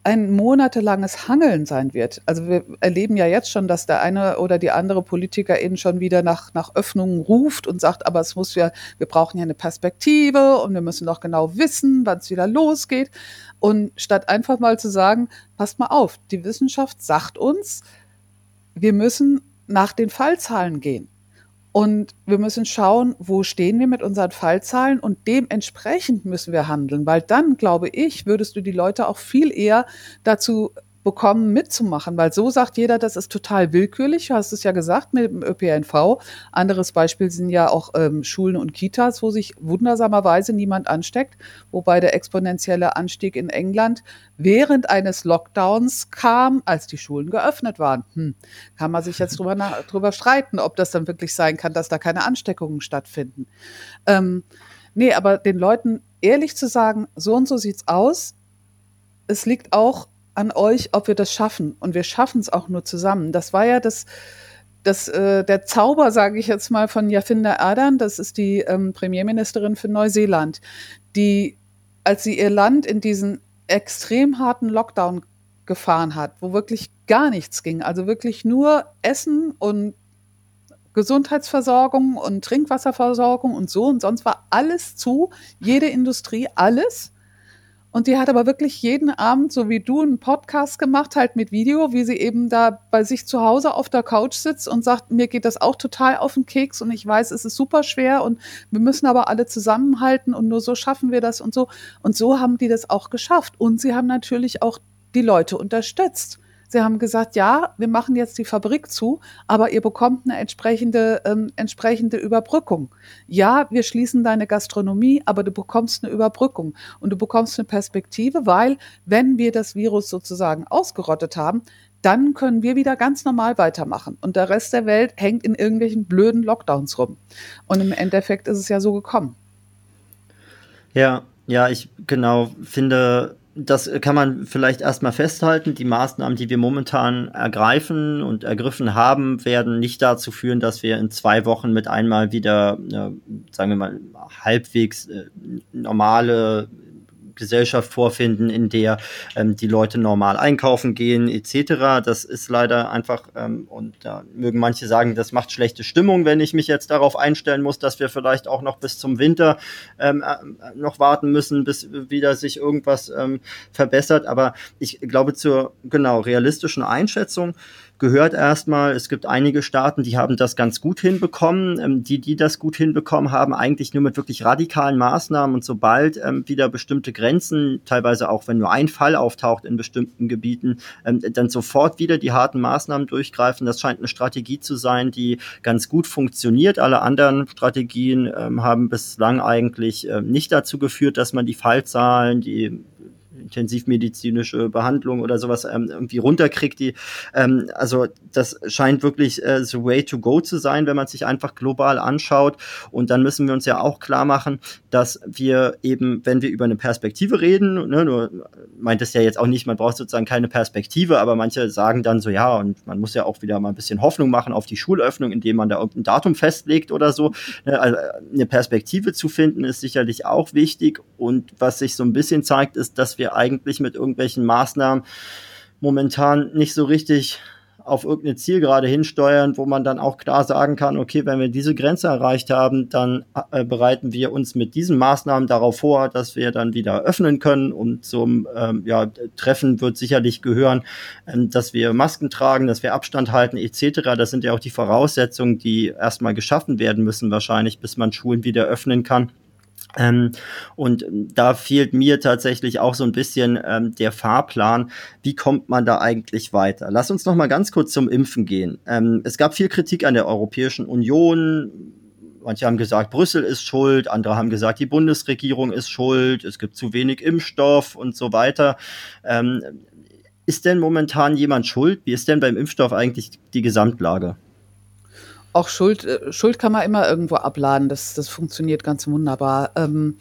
Speaker 1: ein monatelanges Hangeln sein wird. Also wir erleben ja jetzt schon, dass der eine oder die andere Politiker eben schon wieder nach, nach Öffnungen ruft und sagt, aber es muss ja, wir brauchen ja eine Perspektive und wir müssen doch genau wissen, wann es wieder losgeht. Und statt einfach mal zu sagen, passt mal auf, die Wissenschaft sagt uns, wir müssen nach den Fallzahlen gehen. Und wir müssen schauen, wo stehen wir mit unseren Fallzahlen und dementsprechend müssen wir handeln, weil dann, glaube ich, würdest du die Leute auch viel eher dazu bekommen, mitzumachen, weil so sagt jeder, das ist total willkürlich. Du hast es ja gesagt mit dem ÖPNV. Anderes Beispiel sind ja auch ähm, Schulen und Kitas, wo sich wundersamerweise niemand ansteckt, wobei der exponentielle Anstieg in England während eines Lockdowns kam, als die Schulen geöffnet waren. Hm. Kann man sich jetzt drüber, drüber streiten, ob das dann wirklich sein kann, dass da keine Ansteckungen stattfinden. Ähm, nee, aber den Leuten ehrlich zu sagen, so und so sieht's aus. Es liegt auch an euch, ob wir das schaffen. Und wir schaffen es auch nur zusammen. Das war ja das, das, äh, der Zauber, sage ich jetzt mal, von Jacinda Ardern, das ist die ähm, Premierministerin für Neuseeland, die, als sie ihr Land in diesen extrem harten Lockdown gefahren hat, wo wirklich gar nichts ging, also wirklich nur Essen und Gesundheitsversorgung und Trinkwasserversorgung und so und sonst war alles zu, jede Industrie, alles. Und die hat aber wirklich jeden Abend, so wie du, einen Podcast gemacht, halt mit Video, wie sie eben da bei sich zu Hause auf der Couch sitzt und sagt, mir geht das auch total auf den Keks und ich weiß, es ist super schwer und wir müssen aber alle zusammenhalten und nur so schaffen wir das und so. Und so haben die das auch geschafft. Und sie haben natürlich auch die Leute unterstützt. Sie haben gesagt, ja, wir machen jetzt die Fabrik zu, aber ihr bekommt eine entsprechende, ähm, entsprechende Überbrückung. Ja, wir schließen deine Gastronomie, aber du bekommst eine Überbrückung und du bekommst eine Perspektive, weil wenn wir das Virus sozusagen ausgerottet haben, dann können wir wieder ganz normal weitermachen. Und der Rest der Welt hängt in irgendwelchen blöden Lockdowns rum. Und im Endeffekt ist es ja so gekommen.
Speaker 3: Ja, ja, ich genau finde, das kann man vielleicht erstmal festhalten. Die Maßnahmen, die wir momentan ergreifen und ergriffen haben, werden nicht dazu führen, dass wir in zwei Wochen mit einmal wieder, äh, sagen wir mal, halbwegs äh, normale Gesellschaft vorfinden, in der ähm, die Leute normal einkaufen gehen, etc. Das ist leider einfach, ähm, und da mögen manche sagen, das macht schlechte Stimmung, wenn ich mich jetzt darauf einstellen muss, dass wir vielleicht auch noch bis zum Winter ähm, äh, noch warten müssen, bis wieder sich irgendwas ähm, verbessert. Aber ich glaube zur genau realistischen Einschätzung gehört erstmal. Es gibt einige Staaten, die haben das ganz gut hinbekommen. Ähm, die, die das gut hinbekommen haben, eigentlich nur mit wirklich radikalen Maßnahmen und sobald ähm, wieder bestimmte Grenzen, teilweise auch wenn nur ein Fall auftaucht in bestimmten Gebieten, ähm, dann sofort wieder die harten Maßnahmen durchgreifen. Das scheint eine Strategie zu sein, die ganz gut funktioniert. Alle anderen Strategien ähm, haben bislang eigentlich äh, nicht dazu geführt, dass man die Fallzahlen, die intensivmedizinische Behandlung oder sowas ähm, irgendwie runterkriegt. Die, ähm, also das scheint wirklich äh, the way to go zu sein, wenn man sich einfach global anschaut. Und dann müssen wir uns ja auch klar machen, dass wir eben, wenn wir über eine Perspektive reden, ne, nur meint es ja jetzt auch nicht, man braucht sozusagen keine Perspektive, aber manche sagen dann so, ja, und man muss ja auch wieder mal ein bisschen Hoffnung machen auf die Schulöffnung, indem man da irgendein Datum festlegt oder so. Ne, also eine Perspektive zu finden ist sicherlich auch wichtig. Und was sich so ein bisschen zeigt, ist, dass wir eigentlich mit irgendwelchen Maßnahmen momentan nicht so richtig auf irgendeine Zielgerade hinsteuern, wo man dann auch klar sagen kann, okay, wenn wir diese Grenze erreicht haben, dann äh, bereiten wir uns mit diesen Maßnahmen darauf vor, dass wir dann wieder öffnen können. Und zum ähm, ja, Treffen wird sicherlich gehören, ähm, dass wir Masken tragen, dass wir Abstand halten etc. Das sind ja auch die Voraussetzungen, die erstmal geschaffen werden müssen, wahrscheinlich, bis man Schulen wieder öffnen kann. Ähm, und da fehlt mir tatsächlich auch so ein bisschen ähm, der Fahrplan. Wie kommt man da eigentlich weiter? Lass uns noch mal ganz kurz zum Impfen gehen. Ähm, es gab viel Kritik an der Europäischen Union. Manche haben gesagt, Brüssel ist schuld, andere haben gesagt, die Bundesregierung ist schuld, es gibt zu wenig Impfstoff und so weiter. Ähm, ist denn momentan jemand schuld? Wie ist denn beim Impfstoff eigentlich die Gesamtlage?
Speaker 1: Auch Schuld, äh, Schuld kann man immer irgendwo abladen. Das, das funktioniert ganz wunderbar. Ähm,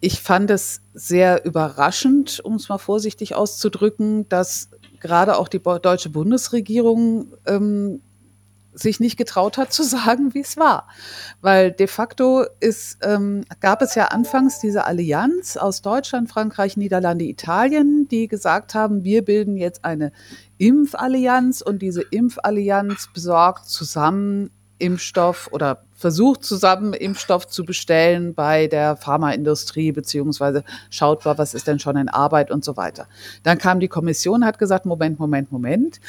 Speaker 1: ich fand es sehr überraschend, um es mal vorsichtig auszudrücken, dass gerade auch die deutsche Bundesregierung ähm, sich nicht getraut hat zu sagen, wie es war. Weil de facto ist, ähm, gab es ja anfangs diese Allianz aus Deutschland, Frankreich, Niederlande, Italien, die gesagt haben, wir bilden jetzt eine Impfallianz und diese Impfallianz besorgt zusammen Impfstoff oder versucht zusammen Impfstoff zu bestellen bei der Pharmaindustrie, beziehungsweise schaut mal, was ist denn schon in Arbeit und so weiter. Dann kam die Kommission, hat gesagt, Moment, Moment, Moment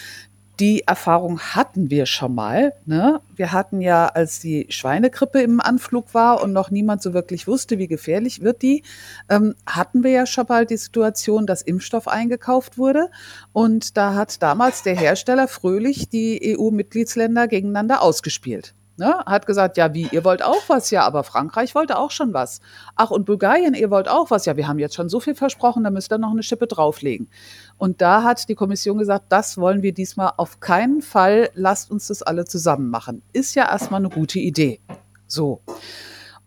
Speaker 1: die Erfahrung hatten wir schon mal. Ne? Wir hatten ja, als die Schweinegrippe im Anflug war und noch niemand so wirklich wusste, wie gefährlich wird die, ähm, hatten wir ja schon mal die Situation, dass Impfstoff eingekauft wurde. Und da hat damals der Hersteller fröhlich die EU-Mitgliedsländer gegeneinander ausgespielt. Ne, hat gesagt, ja, wie, ihr wollt auch was? Ja, aber Frankreich wollte auch schon was. Ach, und Bulgarien, ihr wollt auch was? Ja, wir haben jetzt schon so viel versprochen, da müsst ihr noch eine Schippe drauflegen. Und da hat die Kommission gesagt, das wollen wir diesmal auf keinen Fall, lasst uns das alle zusammen machen. Ist ja erstmal eine gute Idee. So.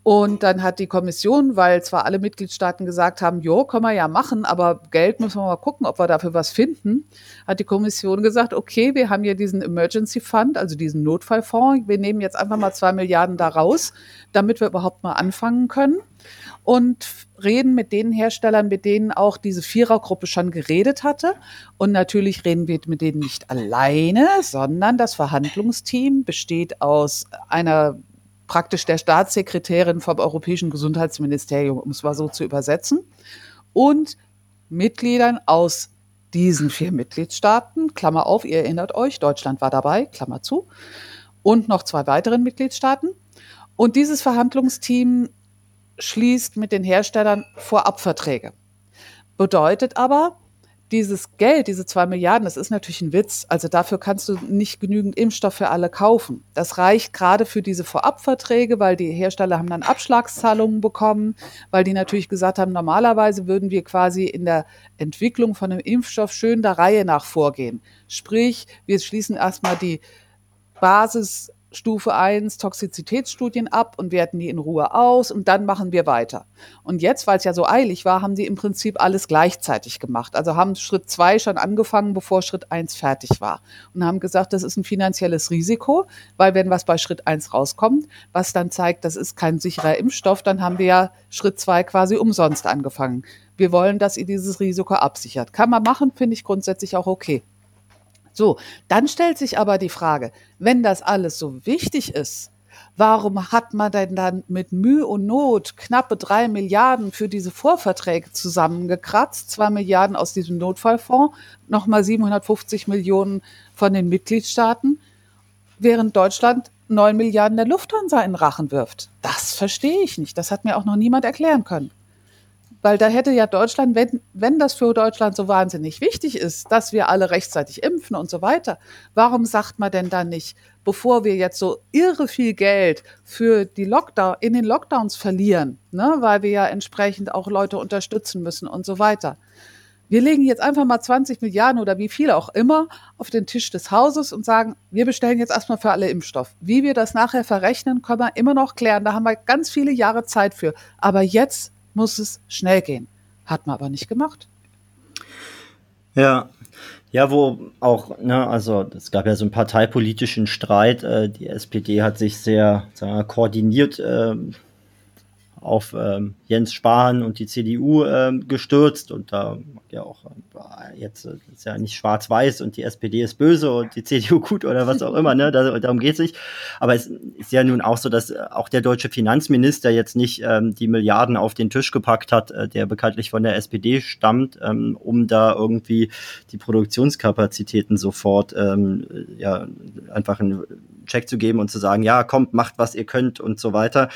Speaker 1: Und dann hat die Kommission, weil zwar alle Mitgliedstaaten gesagt haben, jo, können wir ja machen, aber Geld müssen wir mal gucken, ob wir dafür was finden, hat die Kommission gesagt, okay, wir haben ja diesen Emergency Fund, also diesen Notfallfonds. Wir nehmen jetzt einfach mal zwei Milliarden da raus, damit wir überhaupt mal anfangen können. Und reden mit den Herstellern, mit denen auch diese Vierergruppe schon geredet hatte. Und natürlich reden wir mit denen nicht alleine, sondern das Verhandlungsteam besteht aus einer praktisch der Staatssekretärin vom Europäischen Gesundheitsministerium, um es mal so zu übersetzen, und Mitgliedern aus diesen vier Mitgliedstaaten, Klammer auf, ihr erinnert euch, Deutschland war dabei, Klammer zu, und noch zwei weiteren Mitgliedstaaten. Und dieses Verhandlungsteam schließt mit den Herstellern Vorabverträge. Bedeutet aber, dieses Geld, diese zwei Milliarden, das ist natürlich ein Witz. Also dafür kannst du nicht genügend Impfstoff für alle kaufen. Das reicht gerade für diese Vorabverträge, weil die Hersteller haben dann Abschlagszahlungen bekommen, weil die natürlich gesagt haben, normalerweise würden wir quasi in der Entwicklung von einem Impfstoff schön der Reihe nach vorgehen. Sprich, wir schließen erstmal die Basis Stufe 1 Toxizitätsstudien ab und werten die in Ruhe aus und dann machen wir weiter. Und jetzt, weil es ja so eilig war, haben sie im Prinzip alles gleichzeitig gemacht. Also haben Schritt 2 schon angefangen, bevor Schritt 1 fertig war. Und haben gesagt, das ist ein finanzielles Risiko, weil wenn was bei Schritt 1 rauskommt, was dann zeigt, das ist kein sicherer Impfstoff, dann haben wir ja Schritt 2 quasi umsonst angefangen. Wir wollen, dass ihr dieses Risiko absichert. Kann man machen, finde ich grundsätzlich auch okay. So, dann stellt sich aber die Frage, wenn das alles so wichtig ist, warum hat man denn dann mit Mühe und Not knappe drei Milliarden für diese Vorverträge zusammengekratzt, zwei Milliarden aus diesem Notfallfonds, nochmal 750 Millionen von den Mitgliedstaaten, während Deutschland neun Milliarden der Lufthansa in Rachen wirft? Das verstehe ich nicht. Das hat mir auch noch niemand erklären können. Weil da hätte ja Deutschland, wenn, wenn das für Deutschland so wahnsinnig wichtig ist, dass wir alle rechtzeitig impfen und so weiter, warum sagt man denn dann nicht, bevor wir jetzt so irre viel Geld für die Lockdown, in den Lockdowns verlieren, ne, weil wir ja entsprechend auch Leute unterstützen müssen und so weiter. Wir legen jetzt einfach mal 20 Milliarden oder wie viel auch immer auf den Tisch des Hauses und sagen, wir bestellen jetzt erstmal für alle Impfstoff. Wie wir das nachher verrechnen, können wir immer noch klären. Da haben wir ganz viele Jahre Zeit für. Aber jetzt muss es schnell gehen. Hat man aber nicht gemacht.
Speaker 3: Ja, ja, wo auch, ne, also es gab ja so einen parteipolitischen Streit. Äh, die SPD hat sich sehr wir, koordiniert äh, auf ähm, Jens Spahn und die CDU ähm, gestürzt und da ja auch äh, jetzt ist ja nicht schwarz-weiß und die SPD ist böse und die CDU gut oder was auch immer, ne? Da, darum geht es nicht. Aber es ist ja nun auch so, dass äh, auch der deutsche Finanzminister jetzt nicht ähm, die Milliarden auf den Tisch gepackt hat, äh, der bekanntlich von der SPD stammt, ähm, um da irgendwie die Produktionskapazitäten sofort ähm, ja einfach einen Check zu geben und zu sagen, ja, kommt, macht was ihr könnt und so weiter.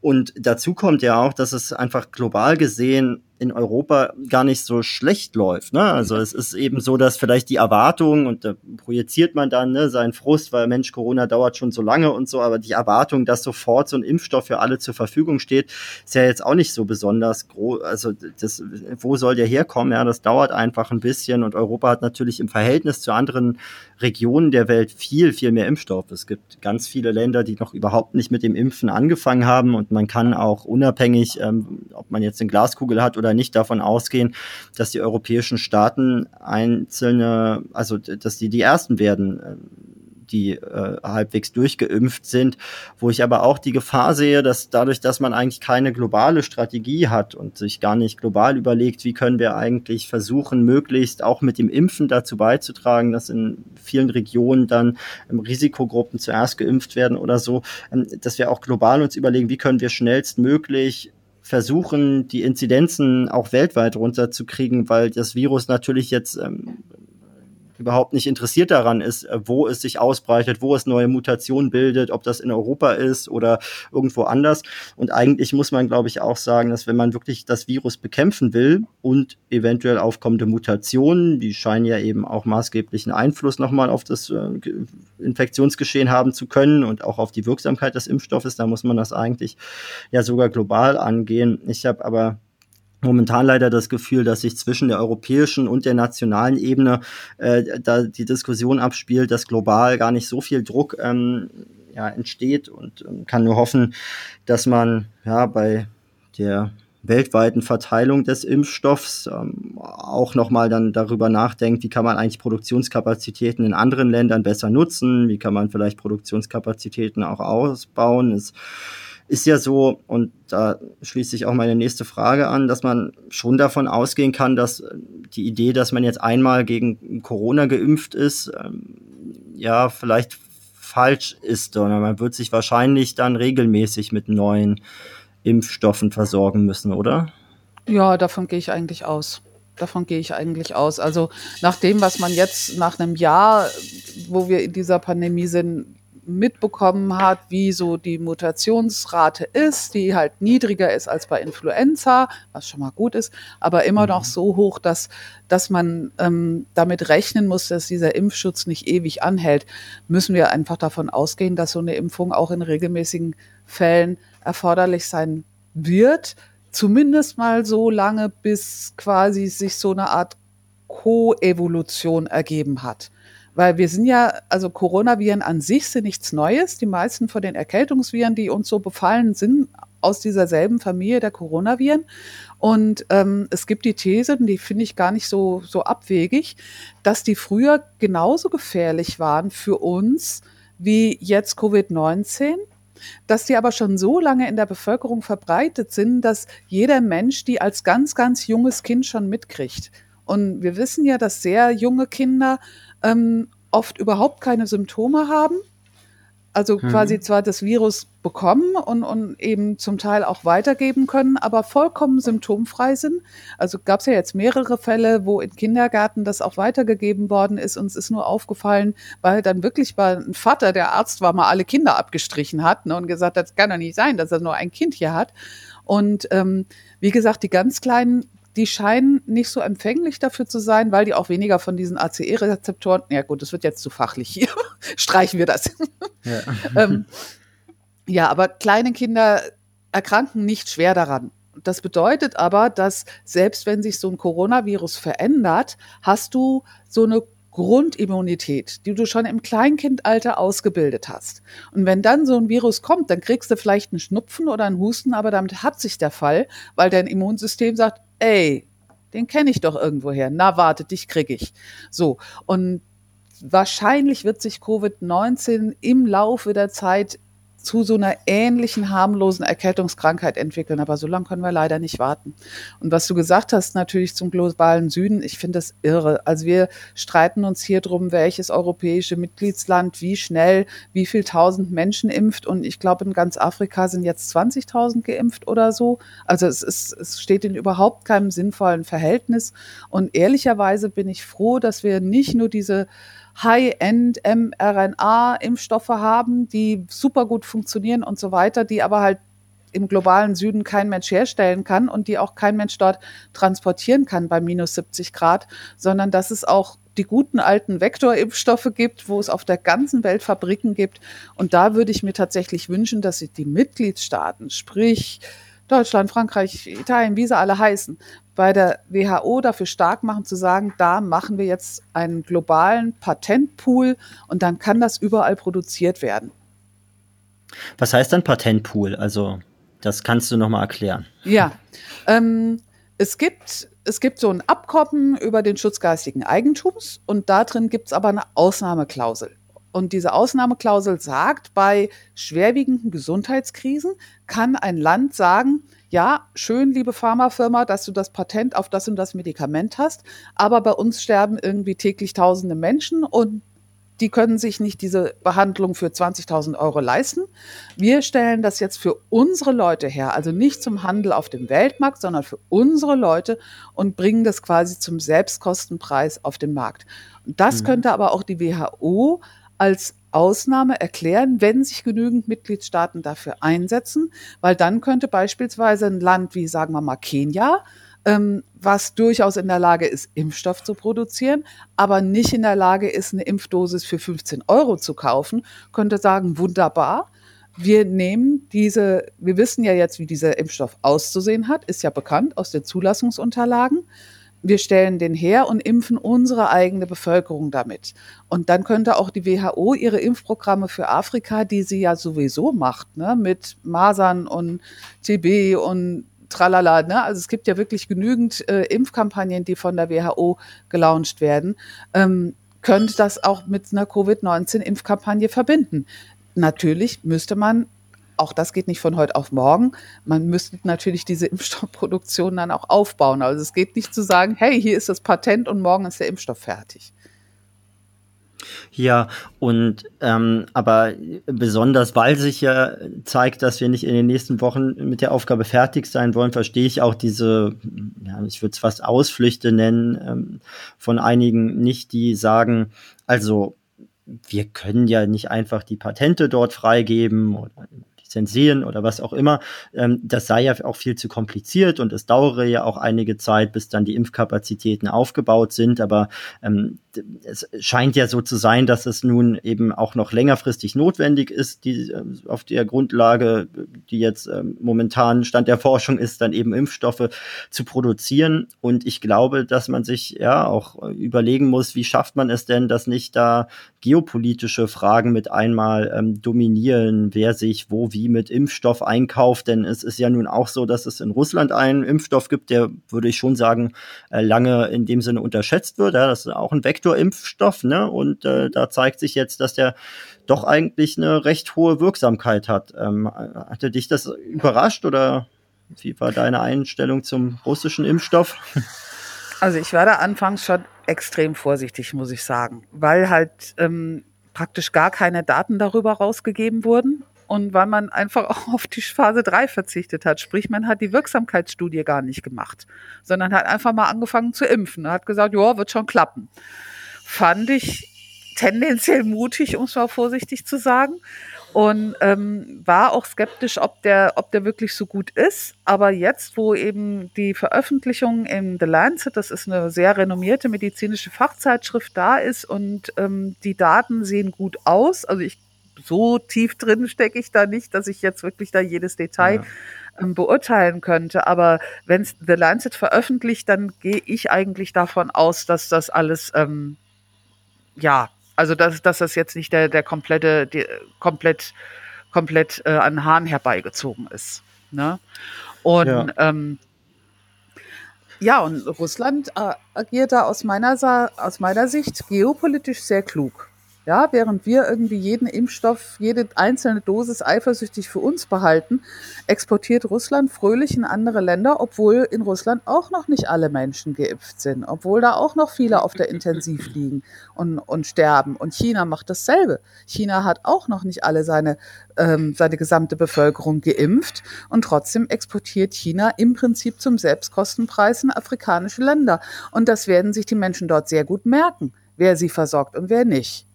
Speaker 3: Und dazu kommt ja auch, dass es einfach global gesehen in Europa gar nicht so schlecht läuft. Ne? Also es ist eben so, dass vielleicht die Erwartung, und da projiziert man dann ne, seinen Frust, weil Mensch, Corona dauert schon so lange und so, aber die Erwartung, dass sofort so ein Impfstoff für alle zur Verfügung steht, ist ja jetzt auch nicht so besonders groß. Also das, wo soll der herkommen? Ja, das dauert einfach ein bisschen und Europa hat natürlich im Verhältnis zu anderen Regionen der Welt viel, viel mehr Impfstoff. Es gibt ganz viele Länder, die noch überhaupt nicht mit dem Impfen angefangen haben und man kann auch unabhängig, ähm, ob man jetzt eine Glaskugel hat oder oder nicht davon ausgehen, dass die europäischen Staaten einzelne, also dass die die ersten werden, ähm, die äh, halbwegs durchgeimpft sind, wo ich aber auch die Gefahr sehe, dass dadurch, dass man eigentlich keine globale Strategie hat und sich gar nicht global überlegt, wie können wir eigentlich versuchen, möglichst auch mit dem Impfen dazu beizutragen, dass in vielen Regionen dann ähm, Risikogruppen zuerst geimpft werden oder so, ähm, dass wir auch global uns überlegen, wie können wir schnellstmöglich versuchen, die Inzidenzen auch weltweit runterzukriegen, weil das Virus natürlich jetzt ähm, überhaupt nicht interessiert daran ist, äh, wo es sich ausbreitet, wo es neue Mutationen bildet, ob das in Europa ist oder irgendwo anders. Und eigentlich muss man, glaube ich, auch sagen, dass wenn man wirklich das Virus bekämpfen will und eventuell aufkommende Mutationen, die scheinen ja eben auch maßgeblichen Einfluss nochmal auf das äh, Infektionsgeschehen haben zu können und auch auf die Wirksamkeit des Impfstoffes, da muss man das eigentlich ja sogar global angehen. Ich habe aber momentan leider das Gefühl, dass sich zwischen der europäischen und der nationalen Ebene äh, da die Diskussion abspielt, dass global gar nicht so viel Druck ähm, ja, entsteht und ähm, kann nur hoffen, dass man ja bei der weltweiten Verteilung des Impfstoffs ähm, auch nochmal dann darüber nachdenkt, wie kann man eigentlich Produktionskapazitäten in anderen Ländern besser nutzen, wie kann man vielleicht Produktionskapazitäten auch ausbauen. Es ist ja so, und da schließt sich auch meine nächste Frage an, dass man schon davon ausgehen kann, dass die Idee, dass man jetzt einmal gegen Corona geimpft ist, ähm, ja, vielleicht falsch ist, sondern man wird sich wahrscheinlich dann regelmäßig mit neuen Impfstoffen versorgen müssen, oder?
Speaker 1: Ja, davon gehe ich eigentlich aus. Davon gehe ich eigentlich aus. Also nach dem, was man jetzt nach einem Jahr, wo wir in dieser Pandemie sind, mitbekommen hat, wie so die Mutationsrate ist, die halt niedriger ist als bei Influenza, was schon mal gut ist, aber immer mhm. noch so hoch, dass, dass man ähm, damit rechnen muss, dass dieser Impfschutz nicht ewig anhält, müssen wir einfach davon ausgehen, dass so eine Impfung auch in regelmäßigen Fällen erforderlich sein wird. Zumindest mal so lange, bis quasi sich so eine Art Koevolution ergeben hat. Weil wir sind ja, also Coronaviren an sich sind nichts Neues. Die meisten von den Erkältungsviren, die uns so befallen, sind aus dieser selben Familie der Coronaviren. Und ähm, es gibt die These, und die finde ich gar nicht so, so abwegig, dass die früher genauso gefährlich waren für uns wie jetzt Covid-19 dass die aber schon so lange in der Bevölkerung verbreitet sind, dass jeder Mensch die als ganz, ganz junges Kind schon mitkriegt. Und wir wissen ja, dass sehr junge Kinder ähm, oft überhaupt keine Symptome haben. Also mhm. quasi zwar das Virus bekommen und, und eben zum Teil auch weitergeben können, aber vollkommen symptomfrei sind. Also gab es ja jetzt mehrere Fälle, wo in Kindergärten das auch weitergegeben worden ist. Uns ist nur aufgefallen, weil dann wirklich mal ein Vater, der Arzt war, mal alle Kinder abgestrichen hat ne, und gesagt, das kann doch nicht sein, dass er nur ein Kind hier hat. Und ähm, wie gesagt, die ganz Kleinen die scheinen nicht so empfänglich dafür zu sein, weil die auch weniger von diesen ACE-Rezeptoren, ja gut, das wird jetzt zu fachlich hier, streichen wir das. Ja. ähm, ja, aber kleine Kinder erkranken nicht schwer daran. Das bedeutet aber, dass selbst wenn sich so ein Coronavirus verändert, hast du so eine Grundimmunität, die du schon im Kleinkindalter ausgebildet hast. Und wenn dann so ein Virus kommt, dann kriegst du vielleicht einen Schnupfen oder einen Husten, aber damit hat sich der Fall, weil dein Immunsystem sagt, ey, den kenne ich doch irgendwoher. Na, warte, dich krieg ich. So. Und wahrscheinlich wird sich Covid-19 im Laufe der Zeit zu so einer ähnlichen harmlosen Erkältungskrankheit entwickeln. Aber so lange können wir leider nicht warten. Und was du gesagt hast, natürlich zum globalen Süden, ich finde das irre. Also wir streiten uns hier drum, welches europäische Mitgliedsland wie schnell, wie viel tausend Menschen impft. Und ich glaube, in ganz Afrika sind jetzt 20.000 geimpft oder so. Also es, ist, es steht in überhaupt keinem sinnvollen Verhältnis. Und ehrlicherweise bin ich froh, dass wir nicht nur diese High-End mRNA-Impfstoffe haben, die super gut funktionieren und so weiter, die aber halt im globalen Süden kein Mensch herstellen kann und die auch kein Mensch dort transportieren kann bei minus 70 Grad, sondern dass es auch die guten alten Vektorimpfstoffe gibt, wo es auf der ganzen Welt Fabriken gibt. Und da würde ich mir tatsächlich wünschen, dass die Mitgliedstaaten, sprich Deutschland, Frankreich, Italien, wie sie alle heißen, bei der WHO dafür stark machen, zu sagen, da machen wir jetzt einen globalen Patentpool und dann kann das überall produziert werden.
Speaker 3: Was heißt dann Patentpool? Also, das kannst du nochmal erklären.
Speaker 1: Ja, ähm, es gibt es gibt so ein Abkommen über den Schutz geistigen Eigentums und da drin gibt es aber eine Ausnahmeklausel. Und diese Ausnahmeklausel sagt, bei schwerwiegenden Gesundheitskrisen kann ein Land sagen, ja, schön, liebe Pharmafirma, dass du das Patent auf das und das Medikament hast, aber bei uns sterben irgendwie täglich tausende Menschen und die können sich nicht diese Behandlung für 20.000 Euro leisten. Wir stellen das jetzt für unsere Leute her, also nicht zum Handel auf dem Weltmarkt, sondern für unsere Leute und bringen das quasi zum Selbstkostenpreis auf den Markt. Und das mhm. könnte aber auch die WHO als Ausnahme erklären, wenn sich genügend Mitgliedstaaten dafür einsetzen, weil dann könnte beispielsweise ein Land wie, sagen wir mal, Kenia, ähm, was durchaus in der Lage ist, Impfstoff zu produzieren, aber nicht in der Lage ist, eine Impfdosis für 15 Euro zu kaufen, könnte sagen, wunderbar, wir nehmen diese, wir wissen ja jetzt, wie dieser Impfstoff auszusehen hat, ist ja bekannt aus den Zulassungsunterlagen wir stellen den her und impfen unsere eigene Bevölkerung damit. Und dann könnte auch die WHO ihre Impfprogramme für Afrika, die sie ja sowieso macht, ne, mit Masern und TB und tralala, ne? Also es gibt ja wirklich genügend äh, Impfkampagnen, die von der WHO gelauncht werden. Ähm, könnte das auch mit einer Covid-19-Impfkampagne verbinden. Natürlich müsste man auch das geht nicht von heute auf morgen. Man müsste natürlich diese Impfstoffproduktion dann auch aufbauen. Also es geht nicht zu sagen, hey, hier ist das Patent und morgen ist der Impfstoff fertig.
Speaker 3: Ja, und ähm, aber besonders, weil sich ja zeigt, dass wir nicht in den nächsten Wochen mit der Aufgabe fertig sein wollen, verstehe ich auch diese, ja, ich würde es fast Ausflüchte nennen, ähm, von einigen nicht, die sagen, also wir können ja nicht einfach die Patente dort freigeben oder lizenzieren oder was auch immer. Ähm, das sei ja auch viel zu kompliziert und es dauere ja auch einige Zeit, bis dann die Impfkapazitäten aufgebaut sind. Aber ähm, es scheint ja so zu sein, dass es nun eben auch noch längerfristig notwendig ist, die äh, auf der Grundlage, die jetzt äh, momentan Stand der Forschung ist, dann eben Impfstoffe zu produzieren. Und ich glaube, dass man sich ja auch überlegen muss, wie schafft man es denn, dass nicht da geopolitische Fragen mit einmal ähm, dominieren, wer sich wo wie mit Impfstoff einkauft. Denn es ist ja nun auch so, dass es in Russland einen Impfstoff gibt, der, würde ich schon sagen, äh, lange in dem Sinne unterschätzt wird. Ja, das ist auch ein Vektor Vektorimpfstoff, ne? Und äh, da zeigt sich jetzt, dass der doch eigentlich eine recht hohe Wirksamkeit hat. Ähm, hatte dich das überrascht oder wie war deine Einstellung zum russischen Impfstoff?
Speaker 1: Also ich war da anfangs schon extrem vorsichtig, muss ich sagen, weil halt ähm, praktisch gar keine Daten darüber rausgegeben wurden und weil man einfach auch auf die Phase 3 verzichtet hat. Sprich, man hat die Wirksamkeitsstudie gar nicht gemacht, sondern hat einfach mal angefangen zu impfen. Hat gesagt, ja, wird schon klappen fand ich tendenziell mutig, um es mal vorsichtig zu sagen. Und ähm, war auch skeptisch, ob der, ob der wirklich so gut ist. Aber jetzt, wo eben die Veröffentlichung in The Lancet, das ist eine sehr renommierte medizinische Fachzeitschrift, da ist und ähm, die Daten sehen gut aus. Also ich so tief drin stecke ich da nicht, dass ich jetzt wirklich da jedes Detail ja ähm, beurteilen könnte. Aber wenn The Lancet veröffentlicht, dann gehe ich eigentlich davon aus, dass das alles ähm, ja, also dass, dass das jetzt nicht der, der komplette, die, komplett, komplett äh, an Hahn herbeigezogen ist. Ne? Und ja. Ähm, ja, und Russland äh, agiert da aus meiner, aus meiner Sicht geopolitisch sehr klug. Ja, während wir irgendwie jeden Impfstoff, jede einzelne Dosis eifersüchtig für uns behalten, exportiert Russland fröhlich in andere Länder, obwohl in Russland auch noch nicht alle Menschen geimpft sind, obwohl da auch noch viele auf der Intensiv liegen und, und sterben. Und China macht dasselbe. China hat auch noch nicht alle seine, ähm, seine gesamte Bevölkerung geimpft und trotzdem exportiert China im Prinzip zum Selbstkostenpreis in afrikanische Länder. Und das werden sich die Menschen dort sehr gut merken, wer sie versorgt und wer nicht.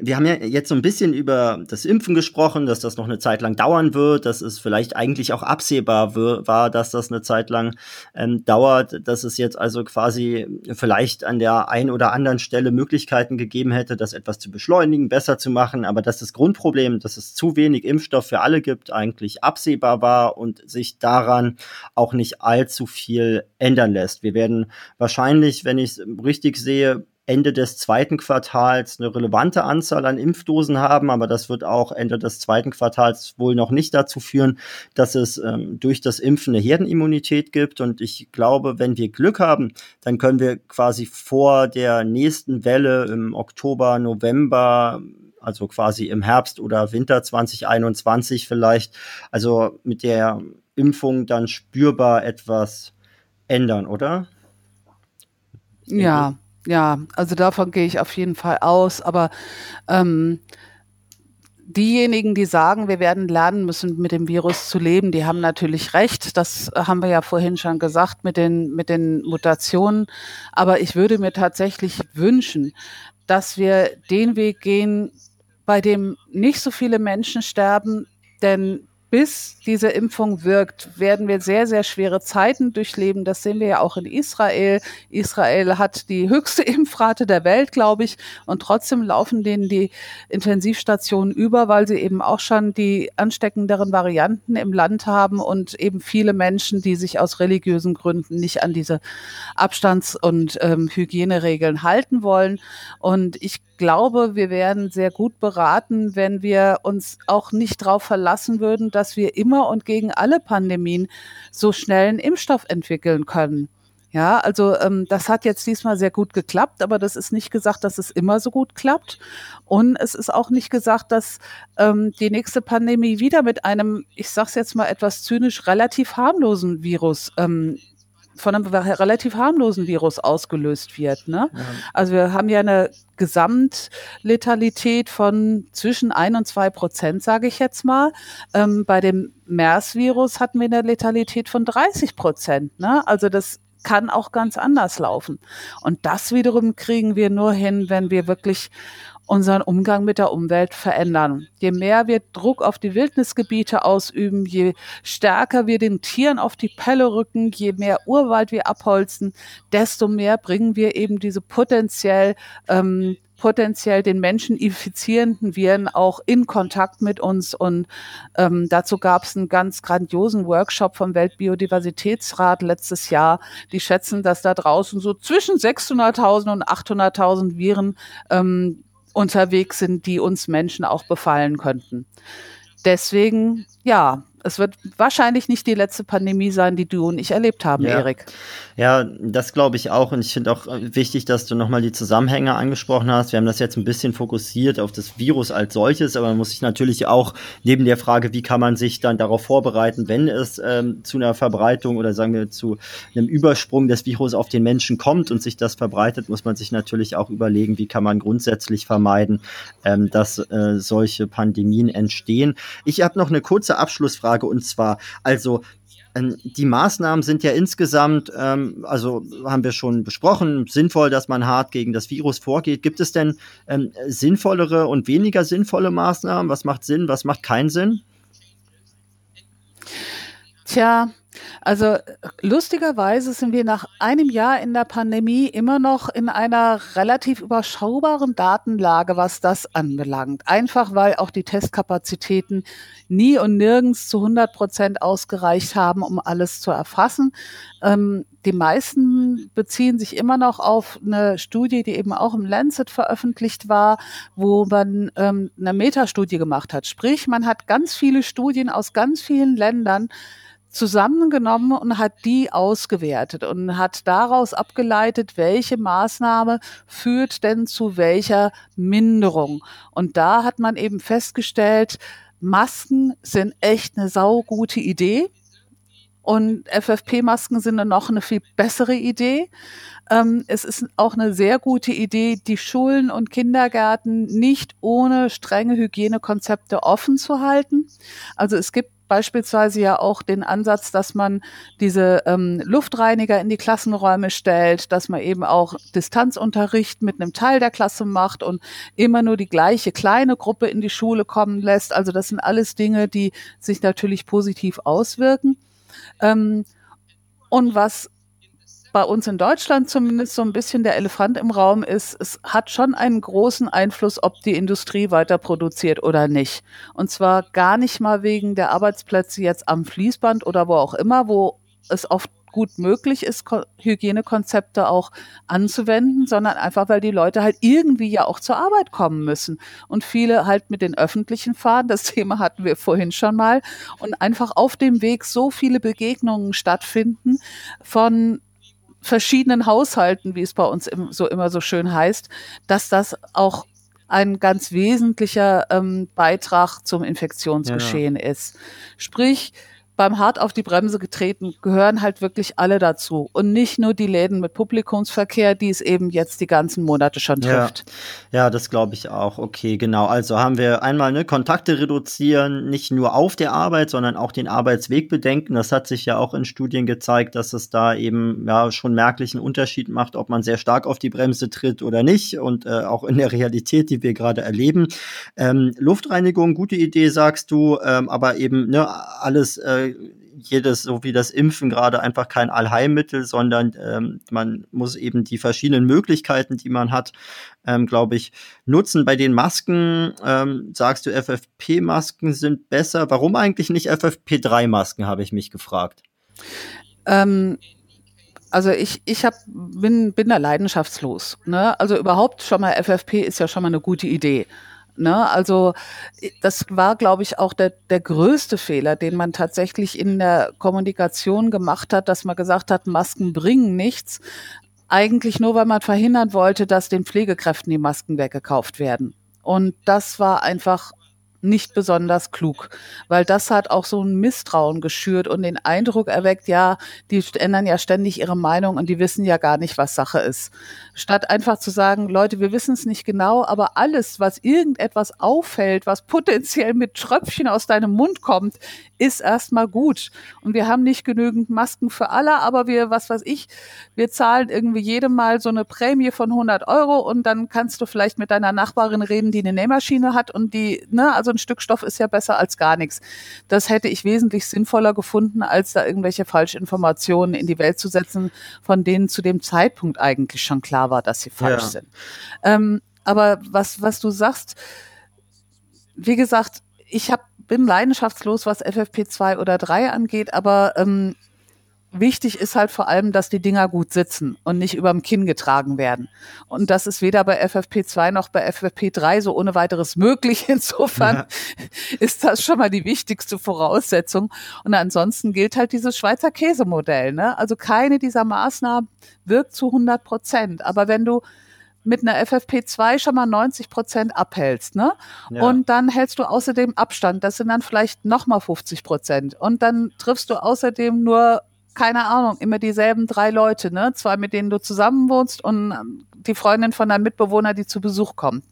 Speaker 3: Wir haben ja jetzt so ein bisschen über das Impfen gesprochen, dass das noch eine Zeit lang dauern wird, dass es vielleicht eigentlich auch absehbar war, dass das eine Zeit lang ähm, dauert, dass es jetzt also quasi vielleicht an der einen oder anderen Stelle Möglichkeiten gegeben hätte, das etwas zu beschleunigen, besser zu machen, aber dass das Grundproblem, dass es zu wenig Impfstoff für alle gibt, eigentlich absehbar war und sich daran auch nicht allzu viel ändern lässt. Wir werden wahrscheinlich, wenn ich es richtig sehe, Ende des zweiten Quartals eine relevante Anzahl an Impfdosen haben, aber das wird auch Ende des zweiten Quartals wohl noch nicht dazu führen, dass es ähm, durch das Impfen eine Herdenimmunität gibt. Und ich glaube, wenn wir Glück haben, dann können wir quasi vor der nächsten Welle im Oktober, November also quasi im Herbst oder Winter 2021 vielleicht, also mit der Impfung dann spürbar etwas ändern, oder?
Speaker 1: Ja, ja, also davon gehe ich auf jeden Fall aus. Aber ähm, diejenigen, die sagen, wir werden lernen müssen, mit dem Virus zu leben, die haben natürlich recht. Das haben wir ja vorhin schon gesagt mit den, mit den Mutationen. Aber ich würde mir tatsächlich wünschen, dass wir den Weg gehen, bei dem nicht so viele Menschen sterben, denn bis diese Impfung wirkt, werden wir sehr, sehr schwere Zeiten durchleben. Das sehen wir ja auch in Israel. Israel hat die höchste Impfrate der Welt, glaube ich. Und trotzdem laufen denen die Intensivstationen über, weil sie eben auch schon die ansteckenderen Varianten im Land haben und eben viele Menschen, die sich aus religiösen Gründen nicht an diese Abstands- und ähm, Hygieneregeln halten wollen. Und ich glaube, wir wären sehr gut beraten, wenn wir uns auch nicht darauf verlassen würden, dass wir immer und gegen alle Pandemien so schnell einen Impfstoff entwickeln können. Ja, also ähm, das hat jetzt diesmal sehr gut geklappt, aber das ist nicht gesagt, dass es immer so gut klappt. Und es ist auch nicht gesagt, dass ähm, die nächste Pandemie wieder mit einem, ich sage es jetzt mal etwas zynisch, relativ harmlosen Virus ähm, von einem relativ harmlosen Virus ausgelöst wird. Ne? Ja. Also wir haben ja eine Gesamtletalität von zwischen ein und zwei Prozent, sage ich jetzt mal. Ähm, bei dem MERS-Virus hatten wir eine Letalität von 30 Prozent. Ne? Also das kann auch ganz anders laufen. Und das wiederum kriegen wir nur hin, wenn wir wirklich unseren Umgang mit der Umwelt verändern. Je mehr wir Druck auf die Wildnisgebiete ausüben, je stärker wir den Tieren auf die Pelle rücken, je mehr Urwald wir abholzen, desto mehr bringen wir eben diese potenziell ähm, potenziell den Menschen infizierenden Viren auch in Kontakt mit uns. Und ähm, dazu gab es einen ganz grandiosen Workshop vom Weltbiodiversitätsrat letztes Jahr. Die schätzen, dass da draußen so zwischen 600.000 und 800.000 Viren ähm, unterwegs sind, die uns Menschen auch befallen könnten. Deswegen, ja, es wird wahrscheinlich nicht die letzte Pandemie sein, die du und ich erlebt haben,
Speaker 3: ja.
Speaker 1: Erik.
Speaker 3: Ja, das glaube ich auch. Und ich finde auch äh, wichtig, dass du nochmal die Zusammenhänge angesprochen hast. Wir haben das jetzt ein bisschen fokussiert auf das Virus als solches, aber man muss sich natürlich auch neben der Frage, wie kann man sich dann darauf vorbereiten, wenn es ähm, zu einer Verbreitung oder sagen wir zu einem Übersprung des Virus auf den Menschen kommt und sich das verbreitet, muss man sich natürlich auch überlegen, wie kann man grundsätzlich vermeiden, ähm, dass äh, solche Pandemien entstehen. Ich habe noch eine kurze Abschlussfrage Frage und zwar, also ähm, die Maßnahmen sind ja insgesamt, ähm, also haben wir schon besprochen, sinnvoll, dass man hart gegen das Virus vorgeht. Gibt es denn ähm, sinnvollere und weniger sinnvolle Maßnahmen? Was macht Sinn, was macht keinen Sinn?
Speaker 1: Tja, also lustigerweise sind wir nach einem Jahr in der Pandemie immer noch in einer relativ überschaubaren Datenlage, was das anbelangt. Einfach weil auch die Testkapazitäten nie und nirgends zu 100 Prozent ausgereicht haben, um alles zu erfassen. Ähm, die meisten beziehen sich immer noch auf eine Studie, die eben auch im Lancet veröffentlicht war, wo man ähm, eine Metastudie gemacht hat. Sprich, man hat ganz viele Studien aus ganz vielen Ländern zusammengenommen und hat die ausgewertet und hat daraus abgeleitet, welche Maßnahme führt denn zu welcher Minderung. Und da hat man eben festgestellt, Masken sind echt eine saugute Idee. Und FFP-Masken sind noch eine viel bessere Idee. Ähm, es ist auch eine sehr gute Idee, die Schulen und Kindergärten nicht ohne strenge Hygienekonzepte offen zu halten. Also es gibt beispielsweise ja auch den Ansatz, dass man diese ähm, Luftreiniger in die Klassenräume stellt, dass man eben auch Distanzunterricht mit einem Teil der Klasse macht und immer nur die gleiche kleine Gruppe in die Schule kommen lässt. Also das sind alles Dinge, die sich natürlich positiv auswirken. Ähm, und was bei uns in Deutschland zumindest so ein bisschen der Elefant im Raum ist, es hat schon einen großen Einfluss, ob die Industrie weiter produziert oder nicht. Und zwar gar nicht mal wegen der Arbeitsplätze jetzt am Fließband oder wo auch immer, wo es oft gut möglich ist, Hygienekonzepte auch anzuwenden, sondern einfach, weil die Leute halt irgendwie ja auch zur Arbeit kommen müssen. Und viele halt mit den öffentlichen fahren, das Thema hatten wir vorhin schon mal, und einfach auf dem Weg so viele Begegnungen stattfinden von verschiedenen Haushalten, wie es bei uns im, so immer so schön heißt, dass das auch ein ganz wesentlicher ähm, Beitrag zum Infektionsgeschehen ja. ist. Sprich, beim hart auf die Bremse getreten gehören halt wirklich alle dazu und nicht nur die Läden mit Publikumsverkehr, die es eben jetzt die ganzen Monate schon trifft.
Speaker 3: Ja, ja das glaube ich auch. Okay, genau. Also haben wir einmal ne, Kontakte reduzieren, nicht nur auf der Arbeit, sondern auch den Arbeitsweg bedenken. Das hat sich ja auch in Studien gezeigt, dass es da eben ja schon merklichen Unterschied macht, ob man sehr stark auf die Bremse tritt oder nicht und äh, auch in der Realität, die wir gerade erleben. Ähm, Luftreinigung, gute Idee, sagst du, ähm, aber eben ne, alles äh, jedes, so wie das Impfen gerade einfach kein Allheilmittel, sondern ähm, man muss eben die verschiedenen Möglichkeiten, die man hat, ähm, glaube ich, nutzen. Bei den Masken ähm, sagst du, FFP-Masken sind besser. Warum eigentlich nicht FFP3-Masken, habe ich mich gefragt.
Speaker 1: Ähm, also ich, ich hab, bin, bin da leidenschaftslos. Ne? Also überhaupt schon mal FFP ist ja schon mal eine gute Idee. Ne? Also das war, glaube ich, auch der, der größte Fehler, den man tatsächlich in der Kommunikation gemacht hat, dass man gesagt hat, Masken bringen nichts. Eigentlich nur, weil man verhindern wollte, dass den Pflegekräften die Masken weggekauft werden. Und das war einfach nicht besonders klug, weil das hat auch so ein Misstrauen geschürt und den Eindruck erweckt, ja, die ändern ja ständig ihre Meinung und die wissen ja gar nicht, was Sache ist. Statt einfach zu sagen, Leute, wir wissen es nicht genau, aber alles, was irgendetwas auffällt, was potenziell mit Tröpfchen aus deinem Mund kommt, ist erstmal gut. Und wir haben nicht genügend Masken für alle, aber wir, was weiß ich, wir zahlen irgendwie jedem Mal so eine Prämie von 100 Euro und dann kannst du vielleicht mit deiner Nachbarin reden, die eine Nähmaschine hat und die, ne, also ein Stück Stoff ist ja besser als gar nichts. Das hätte ich wesentlich sinnvoller gefunden, als da irgendwelche Falschinformationen in die Welt zu setzen, von denen zu dem Zeitpunkt eigentlich schon klar war, dass sie falsch ja. sind. Ähm, aber was, was du sagst, wie gesagt, ich hab, bin leidenschaftslos, was FFP2 oder 3 angeht, aber ähm, wichtig ist halt vor allem, dass die Dinger gut sitzen und nicht überm Kinn getragen werden. Und das ist weder bei FFP2 noch bei FFP3 so ohne weiteres möglich. Insofern ja. ist das schon mal die wichtigste Voraussetzung. Und ansonsten gilt halt dieses Schweizer Käsemodell. Ne? Also keine dieser Maßnahmen wirkt zu 100 Prozent. Aber wenn du mit einer FFP2 schon mal 90 Prozent abhältst, ne? Ja. Und dann hältst du außerdem Abstand. Das sind dann vielleicht nochmal 50 Prozent. Und dann triffst du außerdem nur keine Ahnung, immer dieselben drei Leute, ne? Zwei, mit denen du zusammen wohnst und ähm, die Freundin von deinem Mitbewohner, die zu Besuch kommt.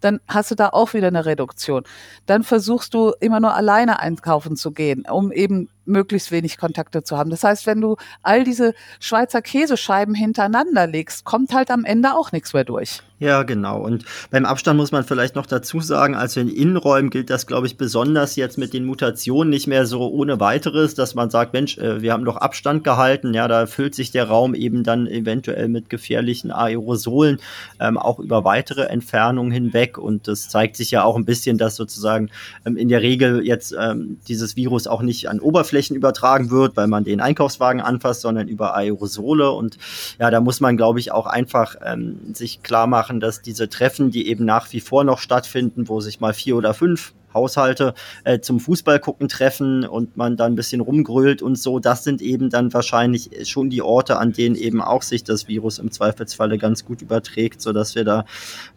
Speaker 1: Dann hast du da auch wieder eine Reduktion. Dann versuchst du immer nur alleine einkaufen zu gehen, um eben möglichst wenig Kontakte zu haben. Das heißt, wenn du all diese Schweizer Käsescheiben hintereinander legst, kommt halt am Ende auch nichts mehr durch.
Speaker 3: Ja, genau. Und beim Abstand muss man vielleicht noch dazu sagen, also in Innenräumen gilt das, glaube ich, besonders jetzt mit den Mutationen nicht mehr so ohne weiteres, dass man sagt, Mensch, äh, wir haben doch Abstand gehalten. Ja, da füllt sich der Raum eben dann eventuell mit gefährlichen Aerosolen ähm, auch über weitere Entfernungen hinweg. Und das zeigt sich ja auch ein bisschen, dass sozusagen ähm, in der Regel jetzt ähm, dieses Virus auch nicht an Oberflächen Oberflächen übertragen wird, weil man den Einkaufswagen anfasst, sondern über Aerosole. Und ja, da muss man, glaube ich, auch einfach ähm, sich klar machen, dass diese Treffen, die eben nach wie vor noch stattfinden, wo sich mal vier oder fünf Haushalte äh, zum Fußball gucken treffen und man dann ein bisschen rumgrölt und so, das sind eben dann wahrscheinlich schon die Orte, an denen eben auch sich das Virus im Zweifelsfalle ganz gut überträgt, so dass wir da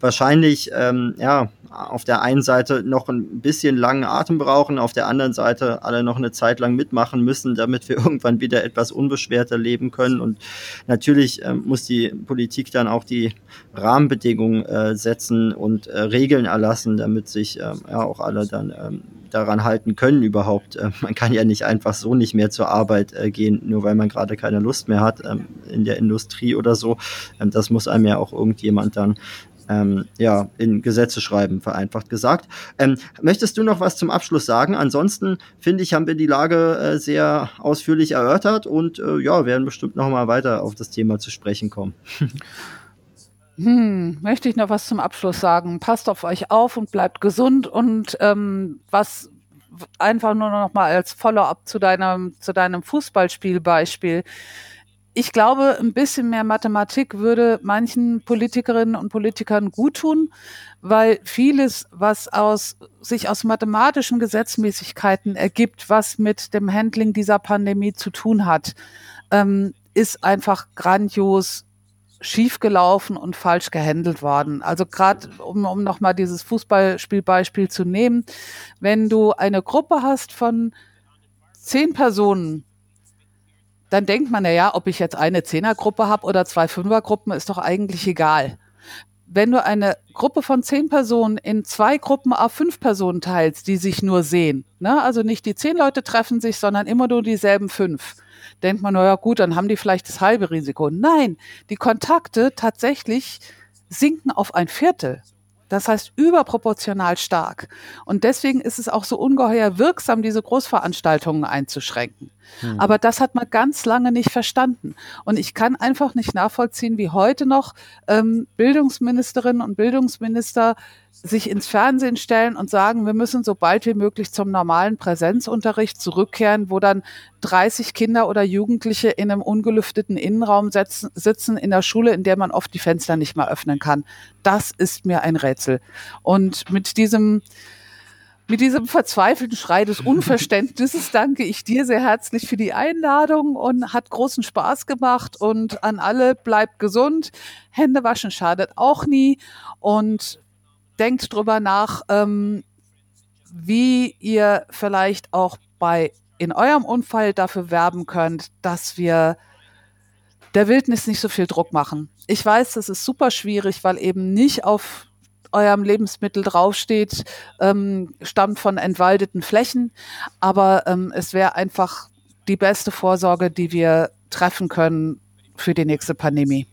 Speaker 3: wahrscheinlich ähm, ja auf der einen Seite noch ein bisschen langen Atem brauchen, auf der anderen Seite alle noch eine Zeit lang mitmachen müssen, damit wir irgendwann wieder etwas unbeschwerter leben können. Und natürlich ähm, muss die Politik dann auch die Rahmenbedingungen äh, setzen und äh, Regeln erlassen, damit sich ähm, ja auch alle dann ähm, daran halten können überhaupt. Äh, man kann ja nicht einfach so nicht mehr zur Arbeit äh, gehen, nur weil man gerade keine Lust mehr hat ähm, in der Industrie oder so. Ähm, das muss einem ja auch irgendjemand dann ähm, ja, in Gesetze schreiben, vereinfacht gesagt. Ähm, möchtest du noch was zum Abschluss sagen? Ansonsten finde ich, haben wir die Lage äh, sehr ausführlich erörtert und äh, ja, werden bestimmt noch mal weiter auf das Thema zu sprechen kommen.
Speaker 1: Hm, möchte ich noch was zum Abschluss sagen? Passt auf euch auf und bleibt gesund und ähm, was einfach nur noch mal als Follow-up zu deinem zu deinem Fußballspielbeispiel. Ich glaube, ein bisschen mehr Mathematik würde manchen Politikerinnen und Politikern guttun, weil vieles, was aus, sich aus mathematischen Gesetzmäßigkeiten ergibt, was mit dem Handling dieser Pandemie zu tun hat, ähm, ist einfach grandios schiefgelaufen und falsch gehandelt worden. Also gerade um, um nochmal dieses Fußballspielbeispiel zu nehmen, wenn du eine Gruppe hast von zehn Personen, dann denkt man, na ja, ob ich jetzt eine Zehnergruppe habe oder zwei Fünfergruppen, ist doch eigentlich egal. Wenn du eine Gruppe von zehn Personen in zwei Gruppen auf fünf Personen teilst, die sich nur sehen, ne? also nicht die zehn Leute treffen sich, sondern immer nur dieselben fünf, denkt man, naja gut, dann haben die vielleicht das halbe Risiko. Nein, die Kontakte tatsächlich sinken auf ein Viertel. Das heißt überproportional stark. Und deswegen ist es auch so ungeheuer wirksam, diese Großveranstaltungen einzuschränken. Hm. Aber das hat man ganz lange nicht verstanden. Und ich kann einfach nicht nachvollziehen, wie heute noch ähm, Bildungsministerinnen und Bildungsminister sich ins Fernsehen stellen und sagen, wir müssen so bald wie möglich zum normalen Präsenzunterricht zurückkehren, wo dann 30 Kinder oder Jugendliche in einem ungelüfteten Innenraum setzen, sitzen in der Schule, in der man oft die Fenster nicht mehr öffnen kann. Das ist mir ein Rätsel. Und mit diesem mit diesem verzweifelten Schrei des Unverständnisses danke ich dir sehr herzlich für die Einladung und hat großen Spaß gemacht und an alle bleibt gesund. Hände waschen schadet auch nie und denkt drüber nach, ähm, wie ihr vielleicht auch bei in eurem Unfall dafür werben könnt, dass wir der Wildnis nicht so viel Druck machen. Ich weiß, das ist super schwierig, weil eben nicht auf eurem Lebensmittel draufsteht, ähm, stammt von entwaldeten Flächen. Aber ähm, es wäre einfach die beste Vorsorge, die wir treffen können für die nächste Pandemie.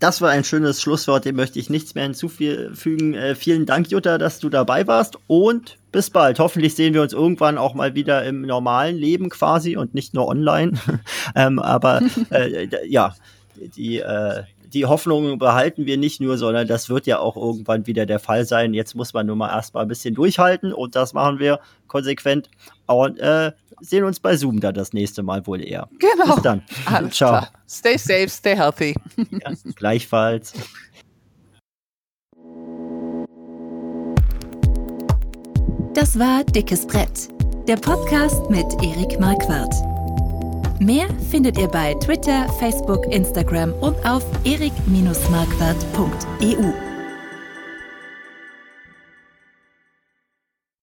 Speaker 3: Das war ein schönes Schlusswort, dem möchte ich nichts mehr hinzufügen. Äh, vielen Dank, Jutta, dass du dabei warst und bis bald. Hoffentlich sehen wir uns irgendwann auch mal wieder im normalen Leben quasi und nicht nur online. ähm, aber äh, ja, die, äh, die Hoffnung behalten wir nicht nur, sondern das wird ja auch irgendwann wieder der Fall sein. Jetzt muss man nur mal erstmal ein bisschen durchhalten und das machen wir konsequent. Und äh, sehen uns bei Zoom dann das nächste Mal wohl eher.
Speaker 1: Genau.
Speaker 3: Bis dann.
Speaker 1: Alles Ciao. Klar. Stay safe, stay healthy.
Speaker 3: ja, gleichfalls.
Speaker 2: Das war Dickes Brett, der Podcast mit Erik Marquardt. Mehr findet ihr bei Twitter, Facebook, Instagram und auf erik-marquardt.eu.